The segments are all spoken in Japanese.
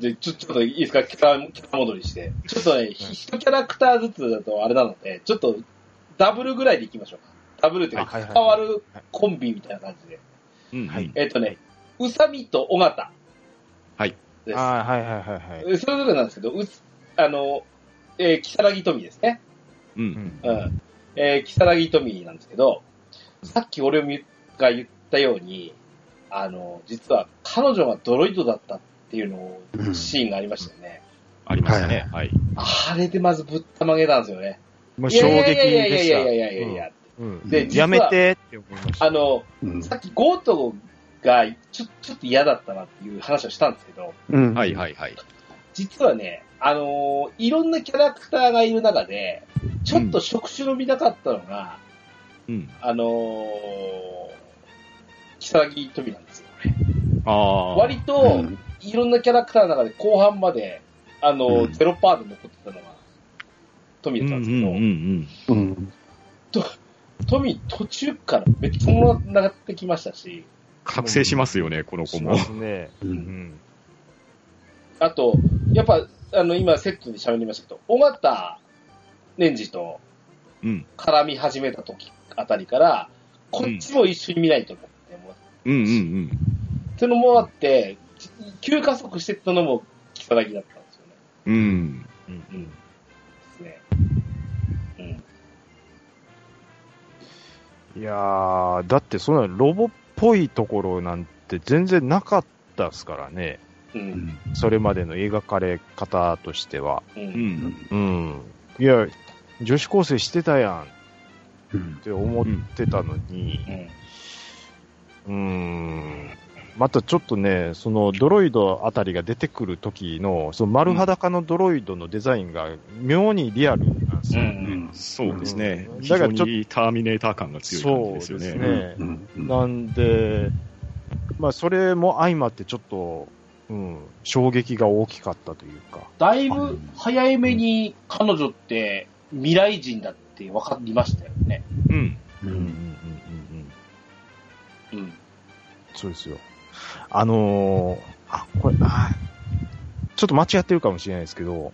で、ちょ、ちょっといいですかキャラ、キャラ戻りして。ちょっとね、ひ一キャラクターずつだとあれなので、ちょっと、ダブルぐらいでいきましょうか。ダブルっていうか、変わるコンビみたいな感じで。うん。はいえっとね、うさみと尾形。はい。です。あーはいはいはいはい。それぞれなんですけど、うつ、あの、えー、木更木富ですね。う。うんんうん。えー、木更木富なんですけど、さっき俺が言ったように、あの、実は彼女がドロイドだったっていうのを、うんシーンがありましたよね。ありましたね。はい。あれでまずぶったまげたんですよね。もう衝撃でいやいやいやいやいした。やいやいやいや。うんで実はやめてって思いました。あの、うんさっきゴートがちょちょっと嫌だったなっていう話をしたんですけど、うんはいはいはい。実はね、あのーいろんなキャラクターがいる中で、ちょっと触手の見たかったのが、うん。あのー、木更木富なんですよね。ああ。割と、うんいろんなキャラクターの中で後半まで、あのーうんゼロパーで残ってたのが、富うんだったんですけど、うんうんうん。富途中からめっちゃ物が上ってきましたし、覚醒しますよね、この子もね。う。うんん。あと、やっぱ、あの、今セットで喋りましたけど、尾形年次とうん。絡み始めた時あたりから、こっちも一緒に見ないと思って、もううんうんうん。そういうのもあって、急加速してったのも、だったんですよね。うん。うん。ですね。うん。いやー、だってそんなロボっぽいところなんて全然なかったっすからね。う。うんん。それまでの描かれ方としては。う。うんん。うん。いや、女子高生してたやんっうん。て思ってたのに、うん。うん。またちょっとね、そのドロイドあたりが出てくる時の、その丸裸のドロイドのデザインが妙にリアルなんですうよ。ん。そうですねう。ん非だからちょっと常にターミネーター感が強い感じですよね。そうですねうん。うんなんで、まあそれも相まってちょっと、うん、衝撃が大きかったというか。だいぶ早めに彼女って未来人だって分かりましたよね。うん。ううんうんうんうんうん。うん。そうですよ。あのー、あ、これ、あちょっと間違ってるかもしれないですけど、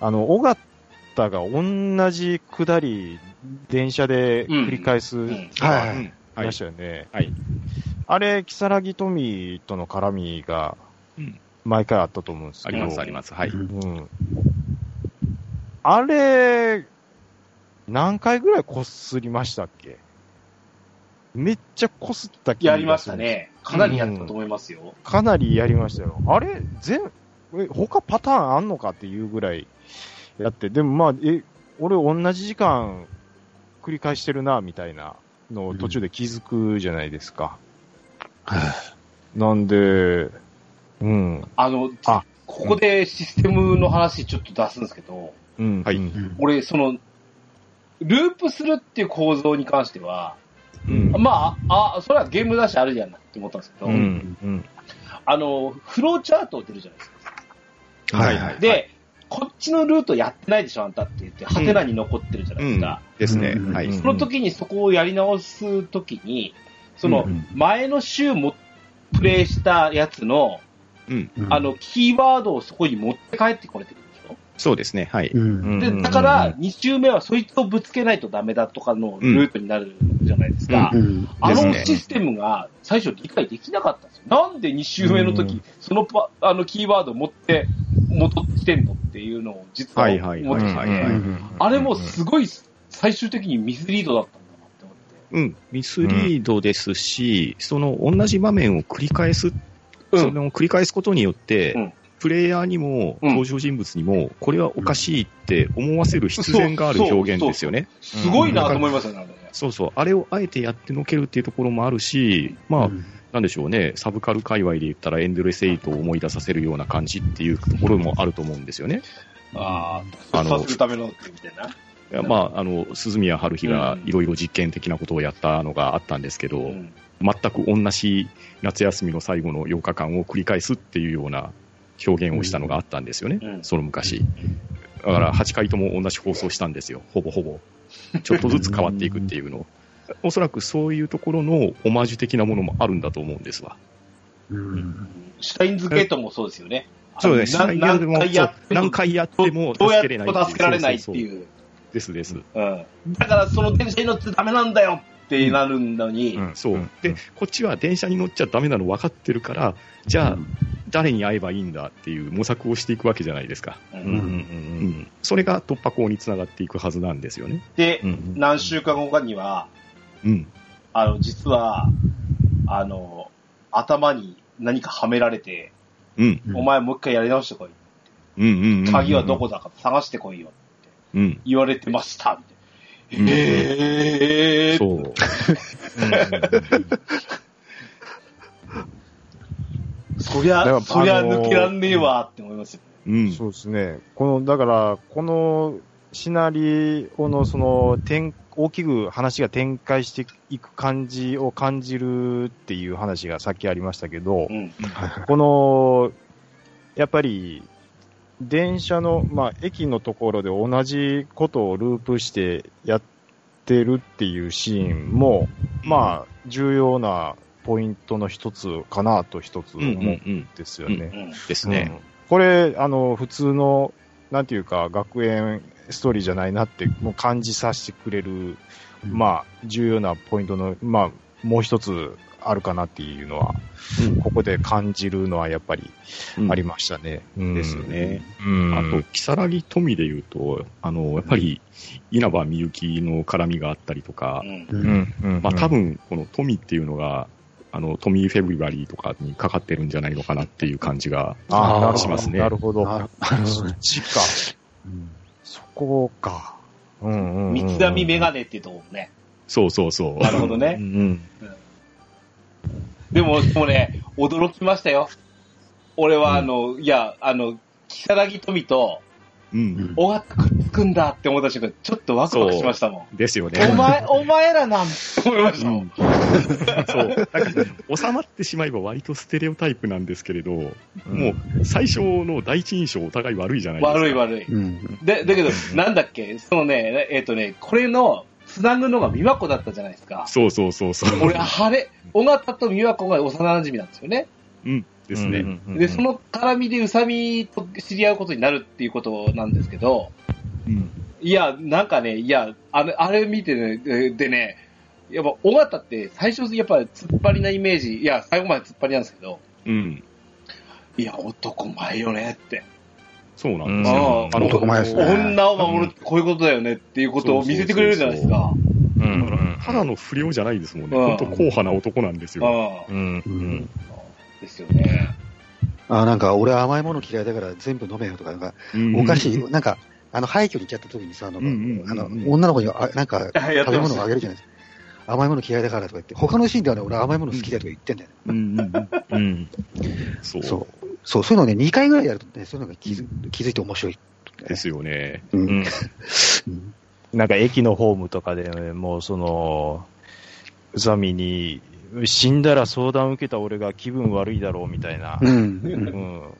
あの、尾形が同じ下り、電車で繰り返す、うん。はいはいうんはいいましたよね。はい。あれ、木更木富との絡みがうん、毎回あったと思うんですけど。ありますあります。はい。うん。あれ、何回ぐらいこすりましたっけ？めっちゃこすった気がするやりました。ね。かなりやったと思いますよ。かなりやりましたよ。あれ？全、え、他パターンあんのかっていうぐらいやって、でもまあ、え、俺同じ時間繰り返してるな、みたいなのを途中で気づくじゃないですか。はなんで、うん。あの、あここでシステムの話ちょっと出すんですけど、うん。はい俺、その、ループするっていう構造に関しては、うんまあ、あ、それはゲームだしあるじゃんって思ったんですけど、うん。うん。あの、フローチャート出るじゃないですか。はいはい。で、こっちのルートやってないでしょ、あんたって言って、ハテナに残ってるじゃないですか。ですねうん。はい。その時にそこをやり直す時に、そのうん前の週もプレイしたやつの、うん。うんあの、キーワードをそこに持って帰ってこれてるそうですね。はい。うん。で、だから、2周目はそいつをぶつけないとダメだとかのルートになるじゃないですか。うん。あのシステムが最初理解できなかったんですよ。なんで2周目の時、うんそのパあのキーワードを持って、戻ってきてんのっていうのを実ははいはい思ってきて、はいはいうんあれもすごい最終的にミスリードだったんだなって思って。うん。ミスリードですし、その同じ場面を繰り返す、うんそれを繰り返すことによって、うんプレイヤーにも、うん登場人物にも、これはおかしいって思わせる必然がある表現ですよね。すごいなと思いましたね。そうそう。あれをあえてやってのけるっていうところもあるし、まあ、うんなんでしょうね、サブカル界隈で言ったらエンドレスエイトを思い出させるような感じっていうところもあると思うんですよね。ああのあ、させるためのみたいな。いやまあ、あの、鈴宮春日がいろいろ実験的なことをやったのがあったんですけど、うん全く同じ夏休みの最後の8日間を繰り返すっていうような表現をしたのがあったんですよね、うんその昔。だから8回とも同じ放送したんですよ、ほぼほぼ。ちょっとずつ変わっていくっていうの。おそらくそういうところのオマージュ的なものもあるんだと思うんですわ。うん。シュタインズゲートもそうですよね。そうですね。何回やってそう何回やってもどうやって助けれないも助けられないってう。いう。ですです。うん。だからその電車に乗ってダメなんだよってなるのに、うんそう、んで、こっちは電車に乗っちゃダメなの分かってるから、じゃあ、誰に会えばいいんだっていう模索をしていくわけじゃないですか。それが突破口につながっていくはずなんですよね。で、うん何週間後かには、うん。あの、実は、あの、頭に何かはめられて、うん。うんお前もう一回やり直してこい。うんうんうん。鍵はどこだか探してこいよ。うん。言われてました。みたいなうんへー。そう。そりゃ、そりゃあのー抜けらんねえわって思いますよ。うん。そうですね。この、だから、このシナリオのその、展大きく話が展開していく感じを感じるっていう話がさっきありましたけど、うん。この、やっぱり、電車の、まあ、駅のところで同じことをループしてやってるっていうシーンも、まあ、重要なポイントの一つかなと一つ思うんうん。ですよね。うん。ですね。うんこれ、あの、普通の、なんていうか、学園ストーリーじゃないなって、もう感じさせてくれる、まあ、重要なポイントの、まあ、もう一つあるかなっていうのは、うんここで感じるのはやっぱりありましたね。うんですよね。うん。あと、木更木富で言うと、あの、やっぱり、稲葉みゆきの絡みがあったりとかうん。まあ多分、この富っていうのが、あの、トミー・フェブリバリーとかにかかってるんじゃないのかなっていう感じがああ、なるほど。しますね。なるほど。あそっちか。そこか。うんうんうん。三つ編みメガネっていうとこもね。そうそうそう。なるほどね。うんうん。でも、もうね、驚きましたよ。俺は、あの、いや、あの、木更木富と、うん。小型くっつくんだって思った瞬間、ちょっとワクワクしましたもん。ですよね。お前、お前らなんて思いましたもん。そう。だから、収まってしまえば割とステレオタイプなんですけれど、もう、最初の第一印象お互い悪いじゃないですか。悪い悪い。うん。で、だけど、なんだっけ、そのね、えっ、とね、これの、つなぐのが美和子だったじゃないですか。そうそうそうそう。俺、晴れ、小型と美和子が幼馴染なんですよね。うん。ですね。うんうんうんで、その絡みで宇佐美と知り合うことになるっていうことなんですけど、うん。いや、なんかね、いや、あれ、あれ見てね、えでね、やっぱ、尾形って最初、やっぱ突っ張りなイメージ、いや、最後まで突っ張りなんですけど、うん。いや、男前よねって。そうなんですよ。うんあの男前ですね女を守るってこういうことだよねっていうことを見せてくれるじゃないですか。ただの不良じゃないですもんね。うん本当硬派な男なんですよ。うんですよね。あ、なんか、俺甘いもの嫌いだから全部飲めよとか、なんか、おかしい。なんか、あの、廃墟に行っちゃった時にさ、あの、あの女の子に、あなんか、食べ物をあげるじゃないですか。甘いもの嫌いだからとか言って、他のシーンではね、俺甘いもの好きだとか言ってんだよね。うんそう。そう。そう、いうのね、2回ぐらいやるとね、そういうのが気づ気づいて面白い。ですよね。うんなんか駅のホームとかで、もうその、宇佐美に、死んだら相談受けた俺が気分悪いだろうみたいな。う。うんん。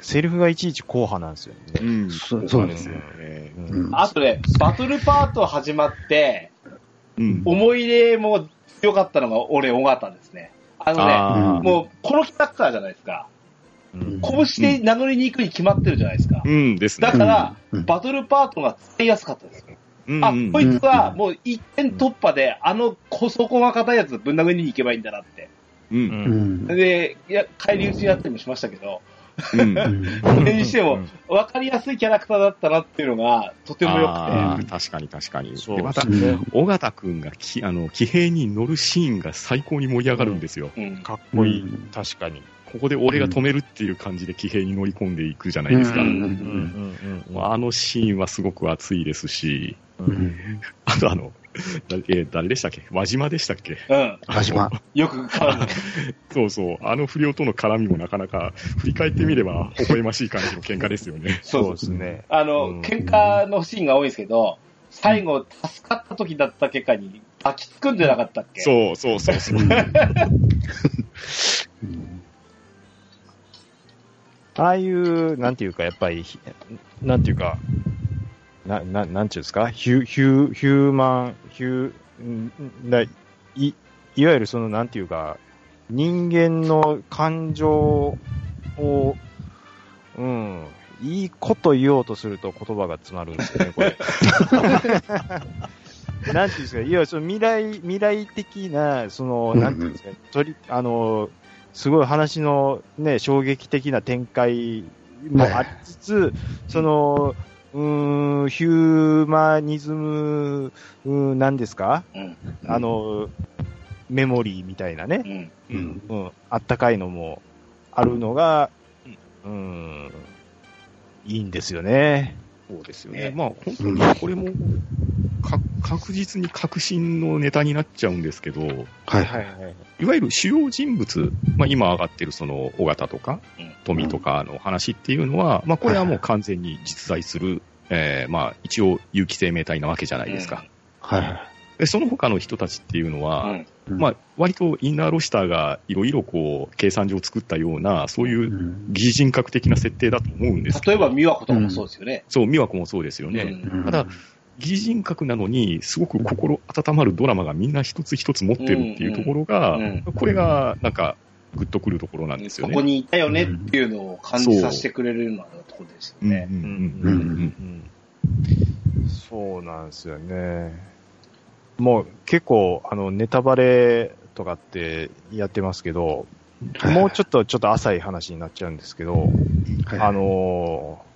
セリフがいちいち硬派なんですよね。うん。そうそうですよよ。ね。うんうんあとね、バトルパート始まって、うん。思い入れも強かったのが俺、尾形ですね。あのね、もう、このキャラクターじゃないですか。うん拳で殴りに行くに決まってるじゃないですか。うんですねだ。から、うんバトルパートが使いやすかったです。あ、うんうんこいつはもう一点突破で、あの小底が硬いやつぶん殴りに行けばいいんだなって。う。うん。うんん。で、いや、帰り討ちにやったりもしましたけど、うん。う んそれにしても、分かりやすいキャラクターだったなっていうのが、とても良くあて。ー確かに確かに。そうで、また。尾形くんがき、あの、騎兵に乗るシーンが最高に盛り上がるんですよ。うん。かっこいいうん。確かに。ここで俺が止めるっていう感じで騎兵に乗り込んでいくじゃないですか。あのシーンはすごく熱いですし。あとあの、だえー誰でしたっけ？輪島でしたっけ？うん。はじま。よく絡む。そうそう。あの不良との絡みもなかなか、振り返ってみれば、微笑ましい感じの喧嘩ですよね。そうそうですね。あの、うん喧嘩のシーンが多いんですけど、最後、助かった時だった結果に抱きつくんじゃなかったっけ？そうそうそうそう。うんああいう、なんていうか、やっぱり、ひなんていうか、な、ななんていうんですか、ヒュ、ヒュ、ヒューマン、ヒュー、んだい、いわゆるその、なんていうか、人間の感情を、うん、いいこと言おうとすると言葉が詰まるんですよね、これ。なんていうんですか、いや、その未来、未来的な、その、うんうんなんていうんですか、とり、あの、すごい話のね、衝撃的な展開もありつつ、その、うーん、ヒューマニズム、うーん、なんですか？うん。あの、メモリーみたいなね、うん。うん。うん、あったかいのもあるのが、うん、いいんですよね。そうですよねね。まあ、本当にこれも、か確実に革新のネタになっちゃうんですけど、はい。いはい。いわゆる主要人物、まあ、今上がってるその、尾形とかうん、富とかの話っていうのは、まあ、これはもう完全に実在する、えーまあ、一応、有機生命体なわけじゃないですか。はい。で、その他の人たちっていうのは、うん。うんまあ、割とインナーロスターがいろいろこう、計算上作ったような、そういううん疑似人格的な設定だと思うんです例えば、美和子とかもそうですよね。そう、美和子もそうですよね。うんただ、疑似人格なのに、すごく心温まるドラマがみんな一つ一つ持ってるっていうところが、うんうんこれが、なんか、グッとくるところなんですよね。ここにいたよねっていうのを感じさせてくれるようなところですよね。うんうんうんうんうんそうなんですよね。もう結構、あの、ネタバレとかってやってますけど、はいもうちょっと、ちょっと浅い話になっちゃうんですけど、はいあのー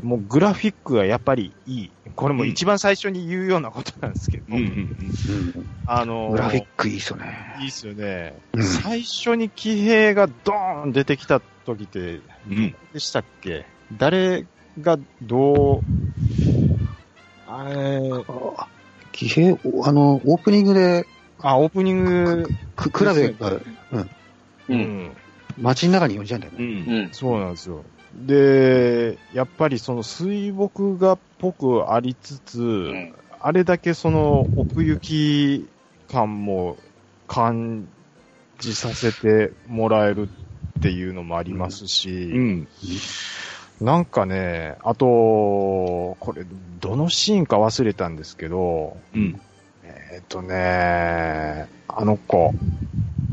もうグラフィックがやっぱりいい。これも一番最初に言うようなことなんですけど、うんうんうんあのーグラフィックいいっすよね。いいっすよね。うん最初に騎兵がドーン出てきた時って、うんどこでしたっけ？誰がどう、あれ、あ騎兵、あの、オープニングで、あ、オープニング、く、クラベが、う。うんん、街の中に呼んじゃうんだようね。んうん。そうなんですよ。で、やっぱりその水墨画っぽくありつつ、うん。あれだけその奥行き感も感じさせてもらえるっていうのもありますし、うん。なんかね、あと、これ、どのシーンか忘れたんですけど、うん。えっ、とね、あの子、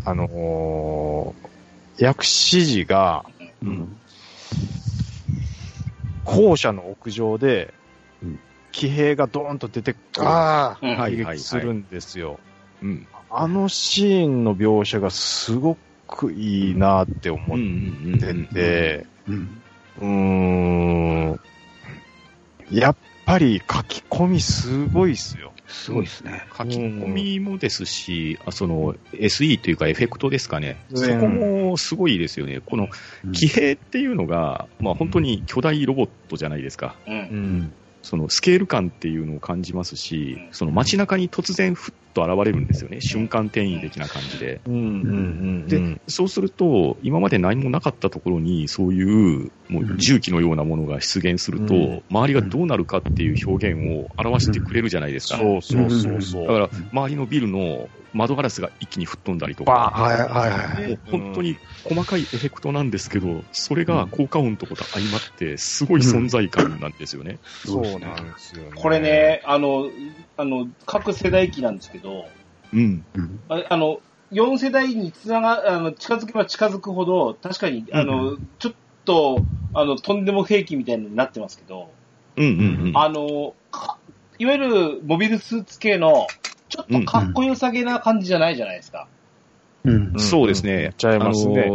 あのー薬師寺がうん。校舎の屋上でうん、騎兵がドーンと出てくる、はい撃するんですよ。うん。あのシーンの描写がすごくいいなって思。ってて、うん。うーん、やっぱり書き込みすごいっすよ。すごいですね。書き込みもですし、あその SE というかエフェクトですかね。うんそこもすごいですよね。この騎兵っていうのが、まあ本当に巨大ロボットじゃないですか。う。うんん。そのスケール感っていうのを感じますし、その街中に突然ふっと現れるんですよね。瞬間転移的な感じで。うん。うん。で、そうすると、今まで何もなかったところに、そういう、もう重機のようなものが出現すると、うん周りがどうなるかっていう表現を表してくれるじゃないですか。そうそうそうそう。だから、周りのビルの窓ガラスが一気に吹っ飛んだりとか、はいはいはい。もう本当に細かいエフェクトなんですけど、それが効果音とかと相まって、すごい存在感なんですよね。そうなんですよね。これね、あの、あの、各世代機なんですけど、うん。うんああの、4世代につなが、あの、近づけば近づくほど、確かに、あの、ちょっと、あの、とんでも兵器みたいになってますけど、うんうんうん。あの、かいわゆるモビルスーツ系の、ちょっとかっこよさげな感じじゃないじゃないですか。うんんそうですね。ちゃいますね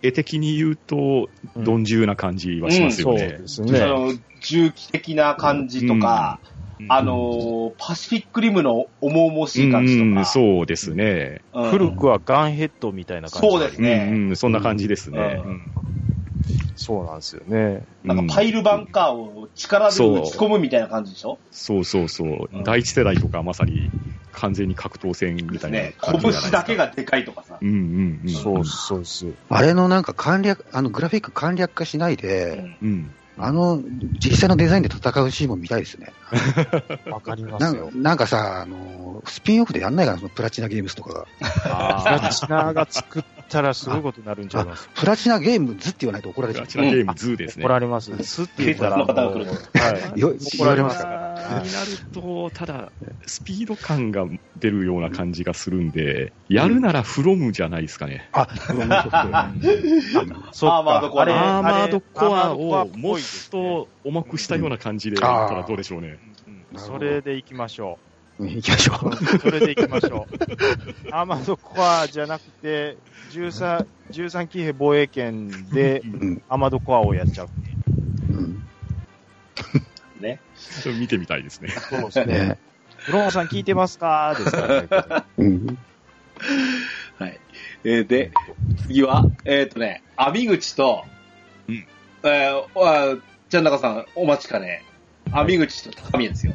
絵的に言うと、鈍重な感じはしますそうよね。ですあね。の、重機的な感じとか、うんあの、パシフィックリムの重々しい感じとか。うん、そうですね。うん古くはガンヘッドみたいな感じ。そうですうん、ね。うん、そんな感じですね。うんそうなんですよね。なんかパイルバンカーを力で打ち込むみたいな感じでしょ？そうそうそう。うん第一世代とかまさに完全に格闘戦みたいなね。感じじゃないですか。拳だけがでかいとかさ。うんうんうん。そうそうそう。あれのなんか簡略、あのグラフィック簡略化しないうで、んうん。あの、実際のデザインで戦うシーンも見たいですね。わかりまなんかすよ。なんかさ、あの、スピンオフでやんないかな、そのプラチナゲームズとかが。プラチナが作ったらすごいことになるんちゃいます？プラチナゲームズって言わないと怒られちゃう。プラチナゲームズーですね。怒。られます。スって言ったら、はい。よ言われますになると、ただ、スピード感が出るような感じがするんで、やるならフロムじゃないですかね。あ、フロムアーマードコアあれアーマードコアアーマードコアをもっと重くしたような感じでやったらどうでしょうね。うんそれで行きましょうん行きましょう。うんそれで行きましょう。アーマードコアじゃなくて、13、13騎兵防衛権で。アーマードコアをやっちゃう。うん。ね。それ見てみたいですね。そうですねね。ブロンさん聞いてますか？ですか？らね。うん。はい。えーで、次は、えっ、とね、網口と、うんえー、あじゃん中さん、お待ちかね、網口と高宮ですよ。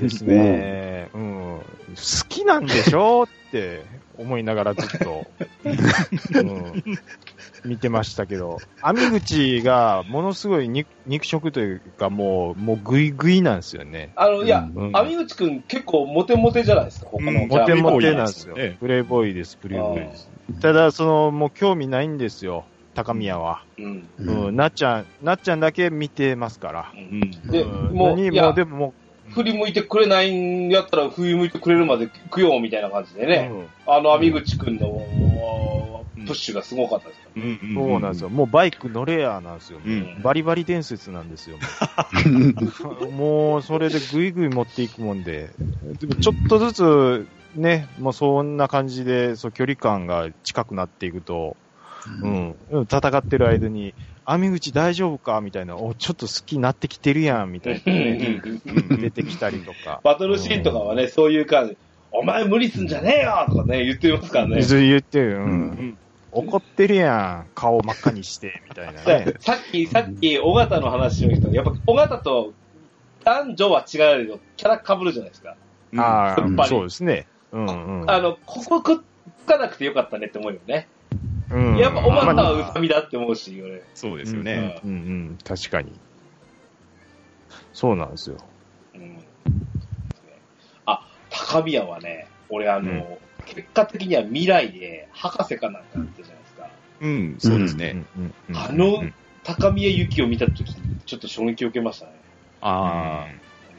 ですね。うん。好きなんでしょ？って思いながらずっと、うん、見てましたけど、網口がものすごい肉肉食というか、もう、もうグイグイなんですよね。あの、いや、うん網口くん結構モテモテじゃないですか、他の。うんモテモテなんですよええ。プレイボーイです、プレイボーイです。ただ、その、もう興味ないんですよ、高宮は。うん。うん、なっちゃん、なっちゃんだけ見てますから。うんうん。でうんもういや何もうでもも振り向いてくれないんやったら振り向いてくれるまで行くよ、みたいな感じでう、ね。うんあの網口くんのプッシュがすごかったですから。うんそうなんですよ。。もうバイク乗れやなんですよ。うん。バリバリ伝説なんですよ。もう、それでぐいぐい持っていくもんで。でもちょっとずつ、ね、もうそんな感じで、そう、距離感が近くなっていくと、うん、うん戦ってる間に、網口大丈夫か？みたいな、お、ちょっと好きになってきてるやん、みたいなね、う ん出てきたりとか。バトルシーンとかはね、そういう感じ、お前無理すんじゃねえよとかね、言ってますからね。ず言ってる、う。うん。ん。怒ってるやん、顔真っ赤にして、みたいなね。さっき、さっき、尾形の話をしたやっぱ、尾形と男女は違うけど、キャラ被るじゃないですか。ああ、やっぱりそうですね。うん。うん。あの、ここくっつかなくてよかったねって思うよね。うんやっぱ、尾形まあはうさみだって思うし、俺。そうですよね。うんうん、確かに。そうなんですよ。うん。あ、高宮はね、俺あの、結果的には未来で博士かなんかやってるじゃないですか。うん、そうですね。うんうんうんあの高宮由紀を見たときに、ちょっと衝撃を受けましたね。あ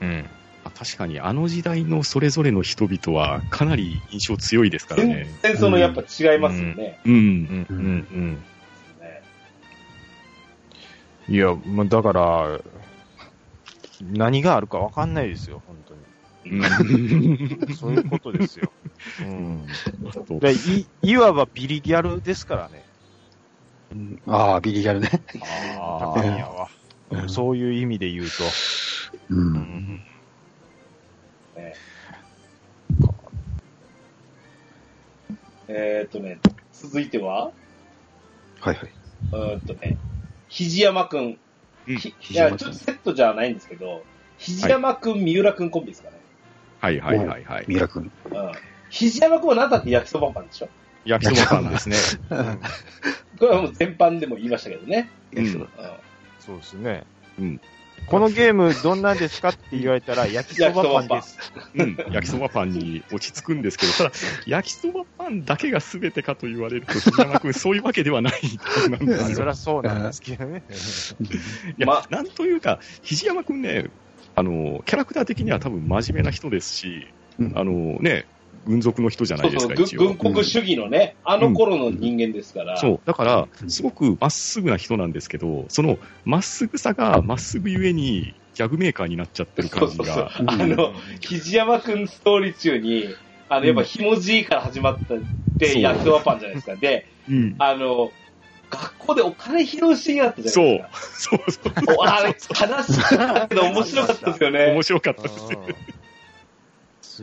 うん。あ、確かにあの時代のそれぞれの人々はかなり印象強いですから全ね。然そのやっぱ違いますよね。うん。うん。うん。うん。ねいや、まあ、だから、何があるかわかん。ないですよ、本当うん。に。そういうことですよ。うん。でい、いわばビリギャルですからね。うん。ああ、ビリギャルね。高宮は。そういう意味で言うと。う。うん。ん。ねえーっとね、続いては、はいはい。うーんとね、肘山くん。うんひいや、ちょっとセットじゃないんですけど、肘山くん、三浦くんコンビですかね。はいはいはいはい。三浦君。うん。肘山くんは何だって焼きそばパンでしょ？焼きそばパンですね。これはもう全般でも言いましたけどね。うんうん。そうですね。うん。このゲームどんなんですかって言われたら、焼きそばパンです。うん。焼きそばパンに落ち着くんですけど、ただ、焼きそばパンだけが全てかと言われると、杉山君、そういうわけではないなんですよ。そりゃそうなんですけどね。いや、まなんというか、肘山くんね、あの、キャラクター的には多分真面目な人ですし、うんあのね、軍属の人じゃないうですか、そそう、一応。軍軍国主義のね、あの頃の人間ですから。そう。だから、すごくまっすぐな人なんですけど、そのまっすぐさがまっすぐゆえに、ギャグメーカーになっちゃってる感じそうそうが。あの、肘山くんストーリー中に、あの、やっぱひもじいから始まったって、そう焼きそばパンじゃないですか。で、うん。あの、学校でお金拾うシーンあったじゃないですか。そうそう。おあれ、悲しかったけど面白かったですよね面。白かったですね。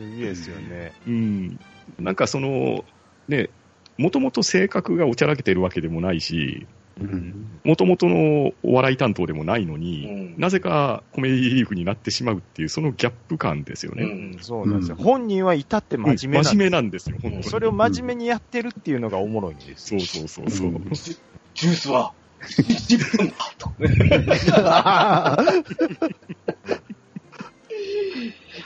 うんすげえですよね。うん。なんかその、ね、もともと性格がおちゃらけてるわけでもないし、うん。もともとのお笑い担当でもないのうに、ん。なぜかコメディリーフになってしまうっていう、そのギャップ感ですよね。うんそうなんですよ。うん本人は至って真面目なんです真面目なんですよ、本当に。それを真面目にやってるっていうのがおもろいんですよ。そうそうそうそう。うんジュースは、10分だと。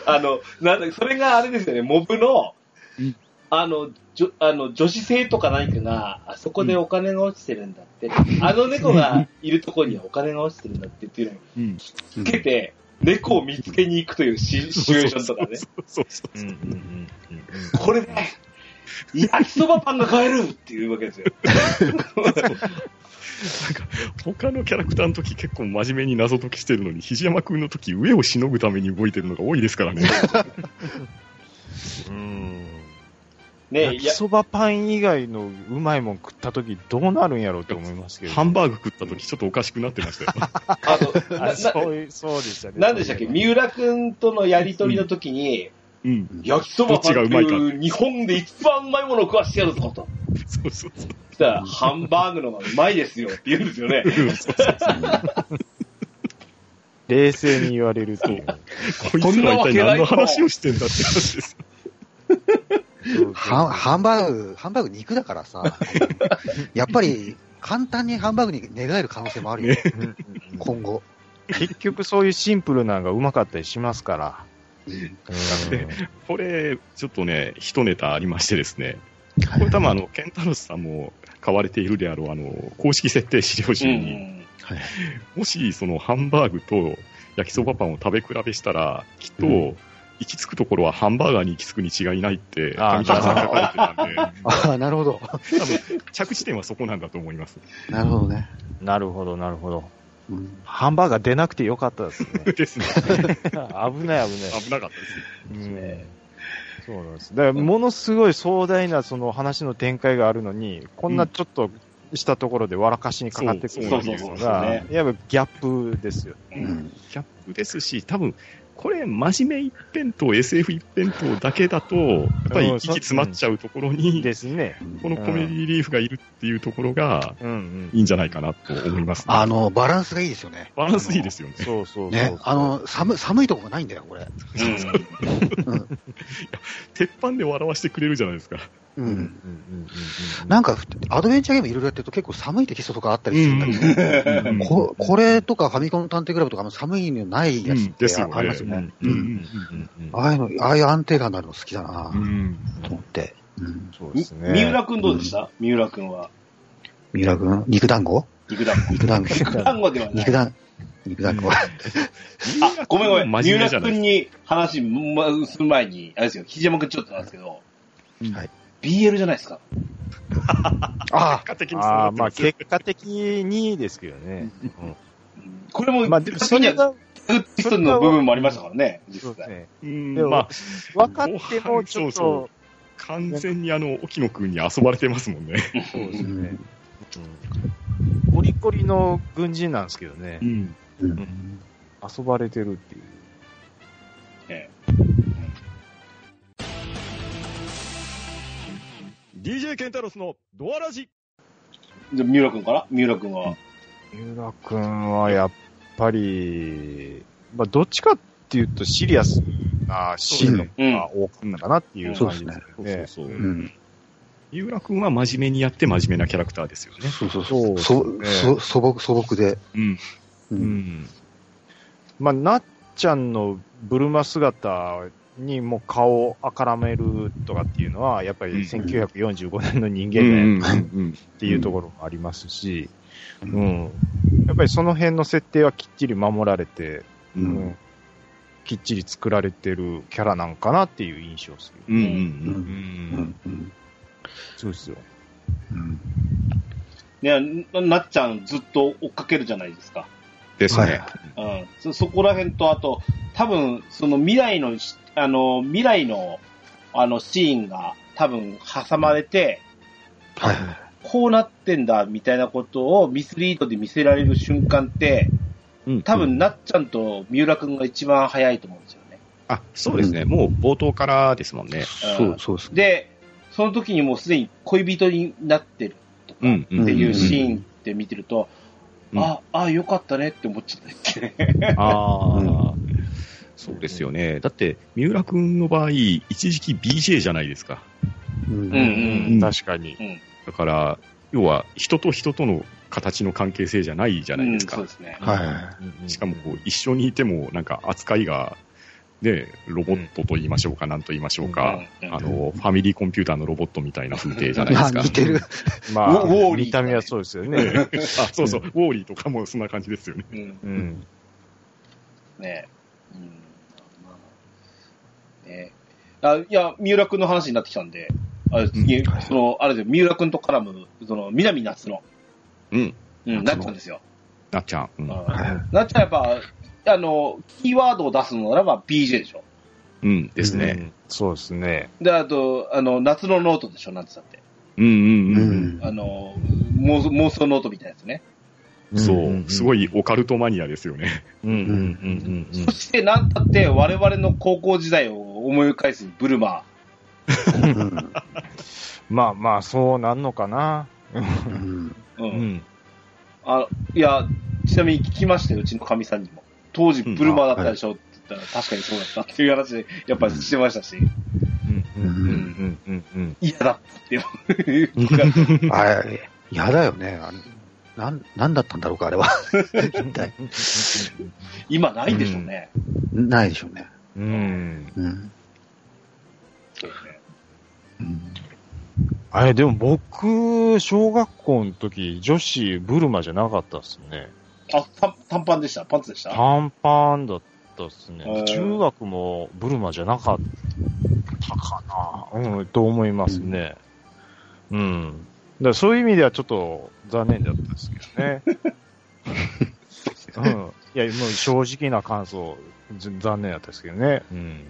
あの、なんだ、それがあれですよね、モブのうん、あの、じょあの女子生徒か何かが、あそこでお金が落ちてるんだって、あの猫がいるところにはお金が落ちてるんだってっていうのをうん。つけて、猫を見つけに行くというシシチュエーションとかね。これで、焼きそばパンが買えるっていうわけですよ。他のキャラクターの時結構真面目に謎解きしてるのに、肘山くんの時上をしのぐために動いてるのが多いですからね。うんね焼きそばパン以外のうまいもん食った時どうなるんやろうと思いますけど。ハンバーグ食った時ちょっとおかしくなってましたよ。あと、なあそうそうでしたね。なんでしたっけ？三浦くんとのやりとりの時に、うん。焼きそばパンってどっちがうまいいう日本で一番うまいものを食わしてやるぞと。そうそうそう。そしたら、ハンバーグの方がうまいですよって言うんですよね。うんそうそうそう冷静に言われると。こいつら一体何の話をしてんだって話です。ハンハンバーグ、ハンバーグ肉だからさ、やっぱり簡単にハンバーグに寝返る可能性もあるよ、うんうんうん今後。結局そういうシンプルなのがうまかったりしますから。うんこれ、ちょっとね、一ネタありましてですね。これ多分あの、ケンタロスさんも買われているであろう、あの、公式設定資料う集に、ん。もしそのハンバーグと焼きそばパンを食べ比べしたら、きっと、うん行き着くところはハンバーガーに行き着くに違いないって、上川さん書かれてたんで、ああ、なるほど。多分、着地点はそこなんだと思います。なるほどね。なるほど、なるほど。うんハンバーガー出なくてよかったですね。ですね。危ない危ない。危なかったです。うんそうなんです。だから、ものすごい壮大なその話の展開があるのに、こんなちょっとしたところで笑かしにかかってくるのがね、やっぱギャップですよ。ギャップですし、多分、これ、真面目一辺倒、SF 一辺倒だけだと、やっぱり息詰まっちゃうところに、ですね。このコメディリーフがいるっていうところが、うんうん。いいんじゃないかなと思います、ね。あの、バランスがいいですよね。バランスいいですよね。そうそうそう。ね、あの、寒、寒いとこがないんだよ、これ。うんうん。鉄板で笑わせてくれるじゃないですか。うん。うんうんうんうんなんか、アドベンチャーゲームいろいろやってると結構寒いテキストとかあったりするんだけど、うんここれとかファミコン探偵クラブとかも寒いのないやつってですよねありますよね。ああいうの、ああいう安定感のあるの好きだなうんと思って。うん。そうですね。三浦くんどうでした？三浦くんは。三浦君肉団子？肉団子。肉団子。肉団子ではない肉。団、肉団子。あ、ごめんごめん。三浦くんに話する前に、あれですよ、肘山くんちょっとなんですけど、はい BL じゃないですか。あ結果的にそうああ、まあ結果的にですけどね。これも、まあ、でもそれが、グッピストンの部分もありましたからね、実際。そうですね。うんでもまあ、分かっても ちょっと、完全にあの、沖野くんに遊ばれてますもんね。そうですね。うんうんコリコリの軍人なんですけどね。ん。うん遊ばれてるっていう。DJ ケンタロスのドアラジ。えじゃあ三浦くんから？三浦くんは。三浦くんはやっぱり、まあ、どっちかっていうとシリアスなシーンの方が多かったかなっていう感じですよね。そうそうそううん。三浦くんは真面目にやって真面目なキャラクターですよね。そうそうそうそう。ねそ、素朴、素朴で。うん。う。うんん。まあ、なっちゃんのブルマ姿にもう顔をあからめるとかっていうのは、やっぱりうん1945年の人間うんだよっていうところもありますし、うん。やっぱりその辺の設定はきっちり守られて、ううんん。きっちり作られてるキャラなんかなっていう印象でする。うんうんう。うん。そうですよ。うん。ねななっちゃんずっと追っかけるじゃないですか。ですね。うん。そ、そこら辺と、あと、多分、その未来のし、あの、未来の、あの、シーンが多分挟まれて、はい。こうなってんだ、みたいなことをミスリードで見せられる瞬間って、うん多分、なっちゃんと三浦くんが一番早いと思うんですよね。あ、そうですね。もう冒頭からですもんね。そう、そうですね。で、その時にもうすでに恋人になってるとか、うんっていうシーンって見てると、うんあ、あ、よかったねって思っちゃったってね。ああ、うんそうですよね。だって、三浦くんの場合、一時期 BJ じゃないですか。うんうんうん確かに。だから、要は、人と人との形の関係性じゃないじゃないですか。うん、そうですね。はい。しかも、こう、一緒にいても、なんか、扱いが、ね、ロボットと言いましょうか、なんと言いましょうか、うんうんあの、ファミリーコンピューターのロボットみたいな風景じゃないであ、すか。似てる。まあ、ウォーリー見た目はそうですよね。あ、そうそう、ウォーリーとかもそんな感じですよね。うんうん。ねうん。まあ、ねあいや、三浦くんの話になってきたんで、あれ次、うんその、あれですよ、三浦くんと絡む、その、南夏の、うん。うん、なっちゃうんですよ。なっちゃん。うん。なっちゃんやっぱ、あの、キーワードを出すのならば BJ でしょ。うん。ですうね。んそうですね。で、あと、あの、夏のノートでしょ、なんつったって。うんうんううん。ん。あの、妄想妄想ノートみたいなやつね。そう。すごい。いオカルトマニアですよね。うんうんうんうんそして、なんたって、我々の高校時代を思い返すブルマうんまあまあ、そうなんのかな。うんー。う。うんん。あいや、ちなみに聞きましたよ、うちのかみさんにも。当時、ブルマーだったでしょって言ったら、確かにそうだったっていう話で、やっぱりしてましたし、うんうんうんうんうん嫌だったっていう。あれ、嫌だよね。なん、なんだったんだろうか、あれは。今ないでしょうね。ないでしょうね。うん。うん。うん。そうねうんあれ、でも僕、小学校の時、女子、ブルマじゃなかったっすね。あ、短短パンでした？パンツでした？短パンだったっすね。中学もブルマじゃなかったかな。うん、と思いますね。うん。だからそういう意味ではちょっと残念だったんですけどね。うん。いや、もう正直な感想、ず残念だったですけどね。うん。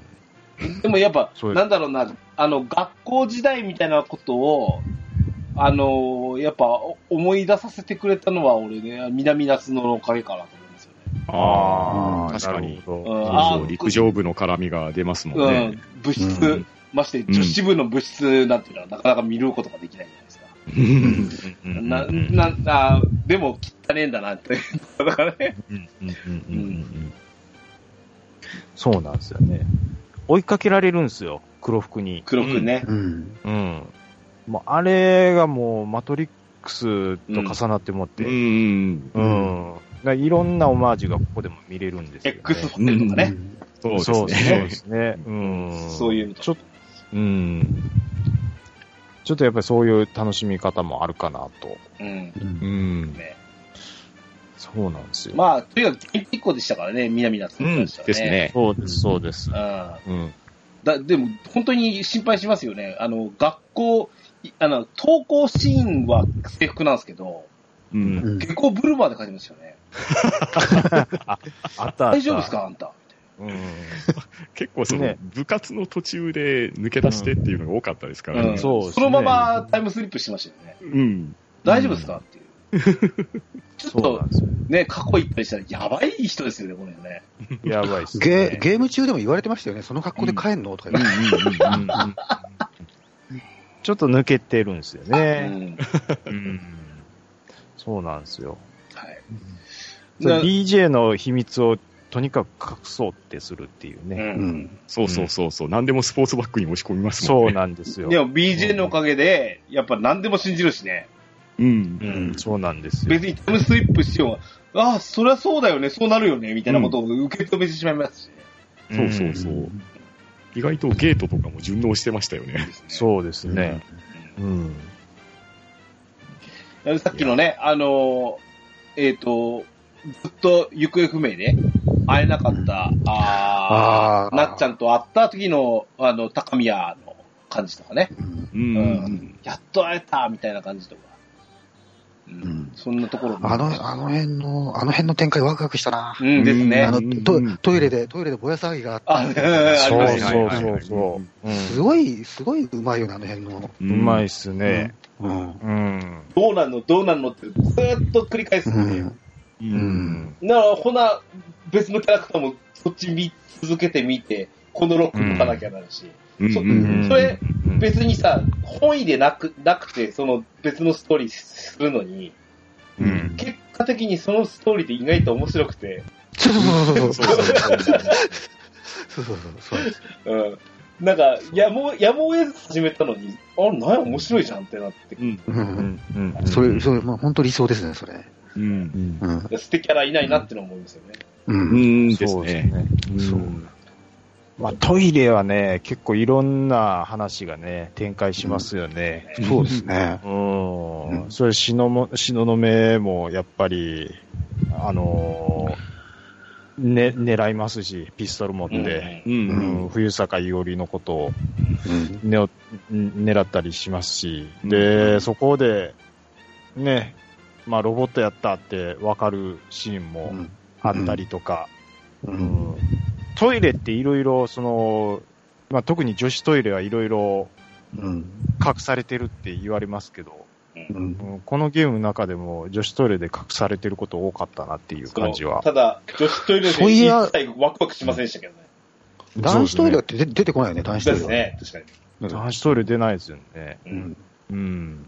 でもやっぱなんだろうな、あの、学校時代みたいなことを、あの、やっぱお思い出させてくれたのは俺ね、南夏のおかげかなと思いますよね。ああ、ー確かに。陸上部の絡みが出ますもんうねん。、物質、うんまして女子部の物質なんていうのはなかなか見ることができないじゃないですか。うんうんな、うんな、あでも汚ねえんだなって。だからね。そうなんですよね。追いかけられるんですよ、黒服に。黒くね。うん。うん。もうあれがもう、マトリックスと重なってもって、ううん。ん。だからいろんなオマージュがここでも見れるんですよ、ね。X ホテルとかね。そうですそうそうねで。すね。うん。そういうちょっと、うん。ちょっとやっぱりそういう楽しみ方もあるかなと。うん。うん。ねそうなんですよ。まあ、とにかく原ピッコでしたからね、南夏うん。に関してはね。ですね。そうです、そうです。うん。うん。だ、でも、本当に心配しますよね。あの、学校、いあの、登校シーンは制服なんですけど、うん。うん結構ブルマーで書いてますよね。あったあった。大丈夫ですかあんた？うん。結構そのね部活の途中で抜け出してっていうのが多かったですからうんね。そうねそのままタイムスリップしてましたよね。うん。大丈夫ですか？っていう。ちょっとそうなん、ですよ。ね、過去行ったりしたらやばい人ですよね、これね。やばいっす、ね。ゲゲーム中でも言われてましたよね。その格好で帰んのとか言って。うんうん ちょっと抜けてるんですようね。ん。うん。そうなんですよ。はい。DJ の秘密をとにかく隠そうってするっていうう。ね。うんん。そうそうそうそう。何でもスポーツバッグに押し込みますもんそうね。なんですよ。でも BJ のおかげで、やっぱ何でも信じるしね。うん。うん、そうなんですよ。別にタイムスリップしようが、ああ、そりゃそうだよね、そうなるよね、みたいなことを受け止めてしまいますしね。そうそうそう。意外とゲートとかも順応してましたよね。そうですね。うん。うんさっきのね、あのー、えっ、と、ずっと行方不明で会えなかった、ああーーなっちゃんと会った時の、あの、高宮の感じとかね。うんうん。うんやっと会えたみたいな感じとか。うんんそんなところもあの、あの辺の、あの辺の展開ワクワクしたな。うんですね。あのうんト、トイレで、トイレでぼや騒ぎがあって、そう。そうそうそう。うんすごい、すごいうまいよね、あの辺の。うまいっすね。うん。うん。どうなんのどうなんのってずーっと繰り返す。うん。う。うんん。だから、ほな、別のキャラクターもそっち見続けてみて、このロック解かなきゃなるし。そうんううんんそれ、うん別にさ、本意でなく、なくて、その別のストーリーするのに、うん。結果的にそのストーリーって意外と面白くて、そうそうそうそう。そうそうそう。そうそうそうそう。うん。なんか、やむを、やむを得ず始めたのに、あ、なんや面白いじゃんってなって、うん。う。うんん。うん。それ、それ、まあ本当理想ですね、それ。うん。うん。うん。捨てキャラいないなっての思うんですよね。う。うんんですそうですね。ね。そううんまあ、トイレはね、結構いろんな話がね、展開しますよね。そうですね。うん。うんそれ、しのも、しののめも、やっぱり、あのーね、狙いますし、ピストル持って、う。うんん、冬坂伊織のことをうん。ね、狙ったりしますし、うんで、そこで、ね、まあ、ロボットやったってわかるシーンもあったりとか、う。うんんトイレっていろいろ、その、まあ、特に女子トイレはいろいろうん。隠されてるって言われますけど、うん。うんこのゲームの中でも女子トイレで隠されてること多かったなっていう感じは。ただ、女子トイレで一切ワクワクしませんでしたけどね。男子トイレって出出てこないよね、男子トイレは。ですね、確かに。男子トイレ出ないですよね。ううんん。うん。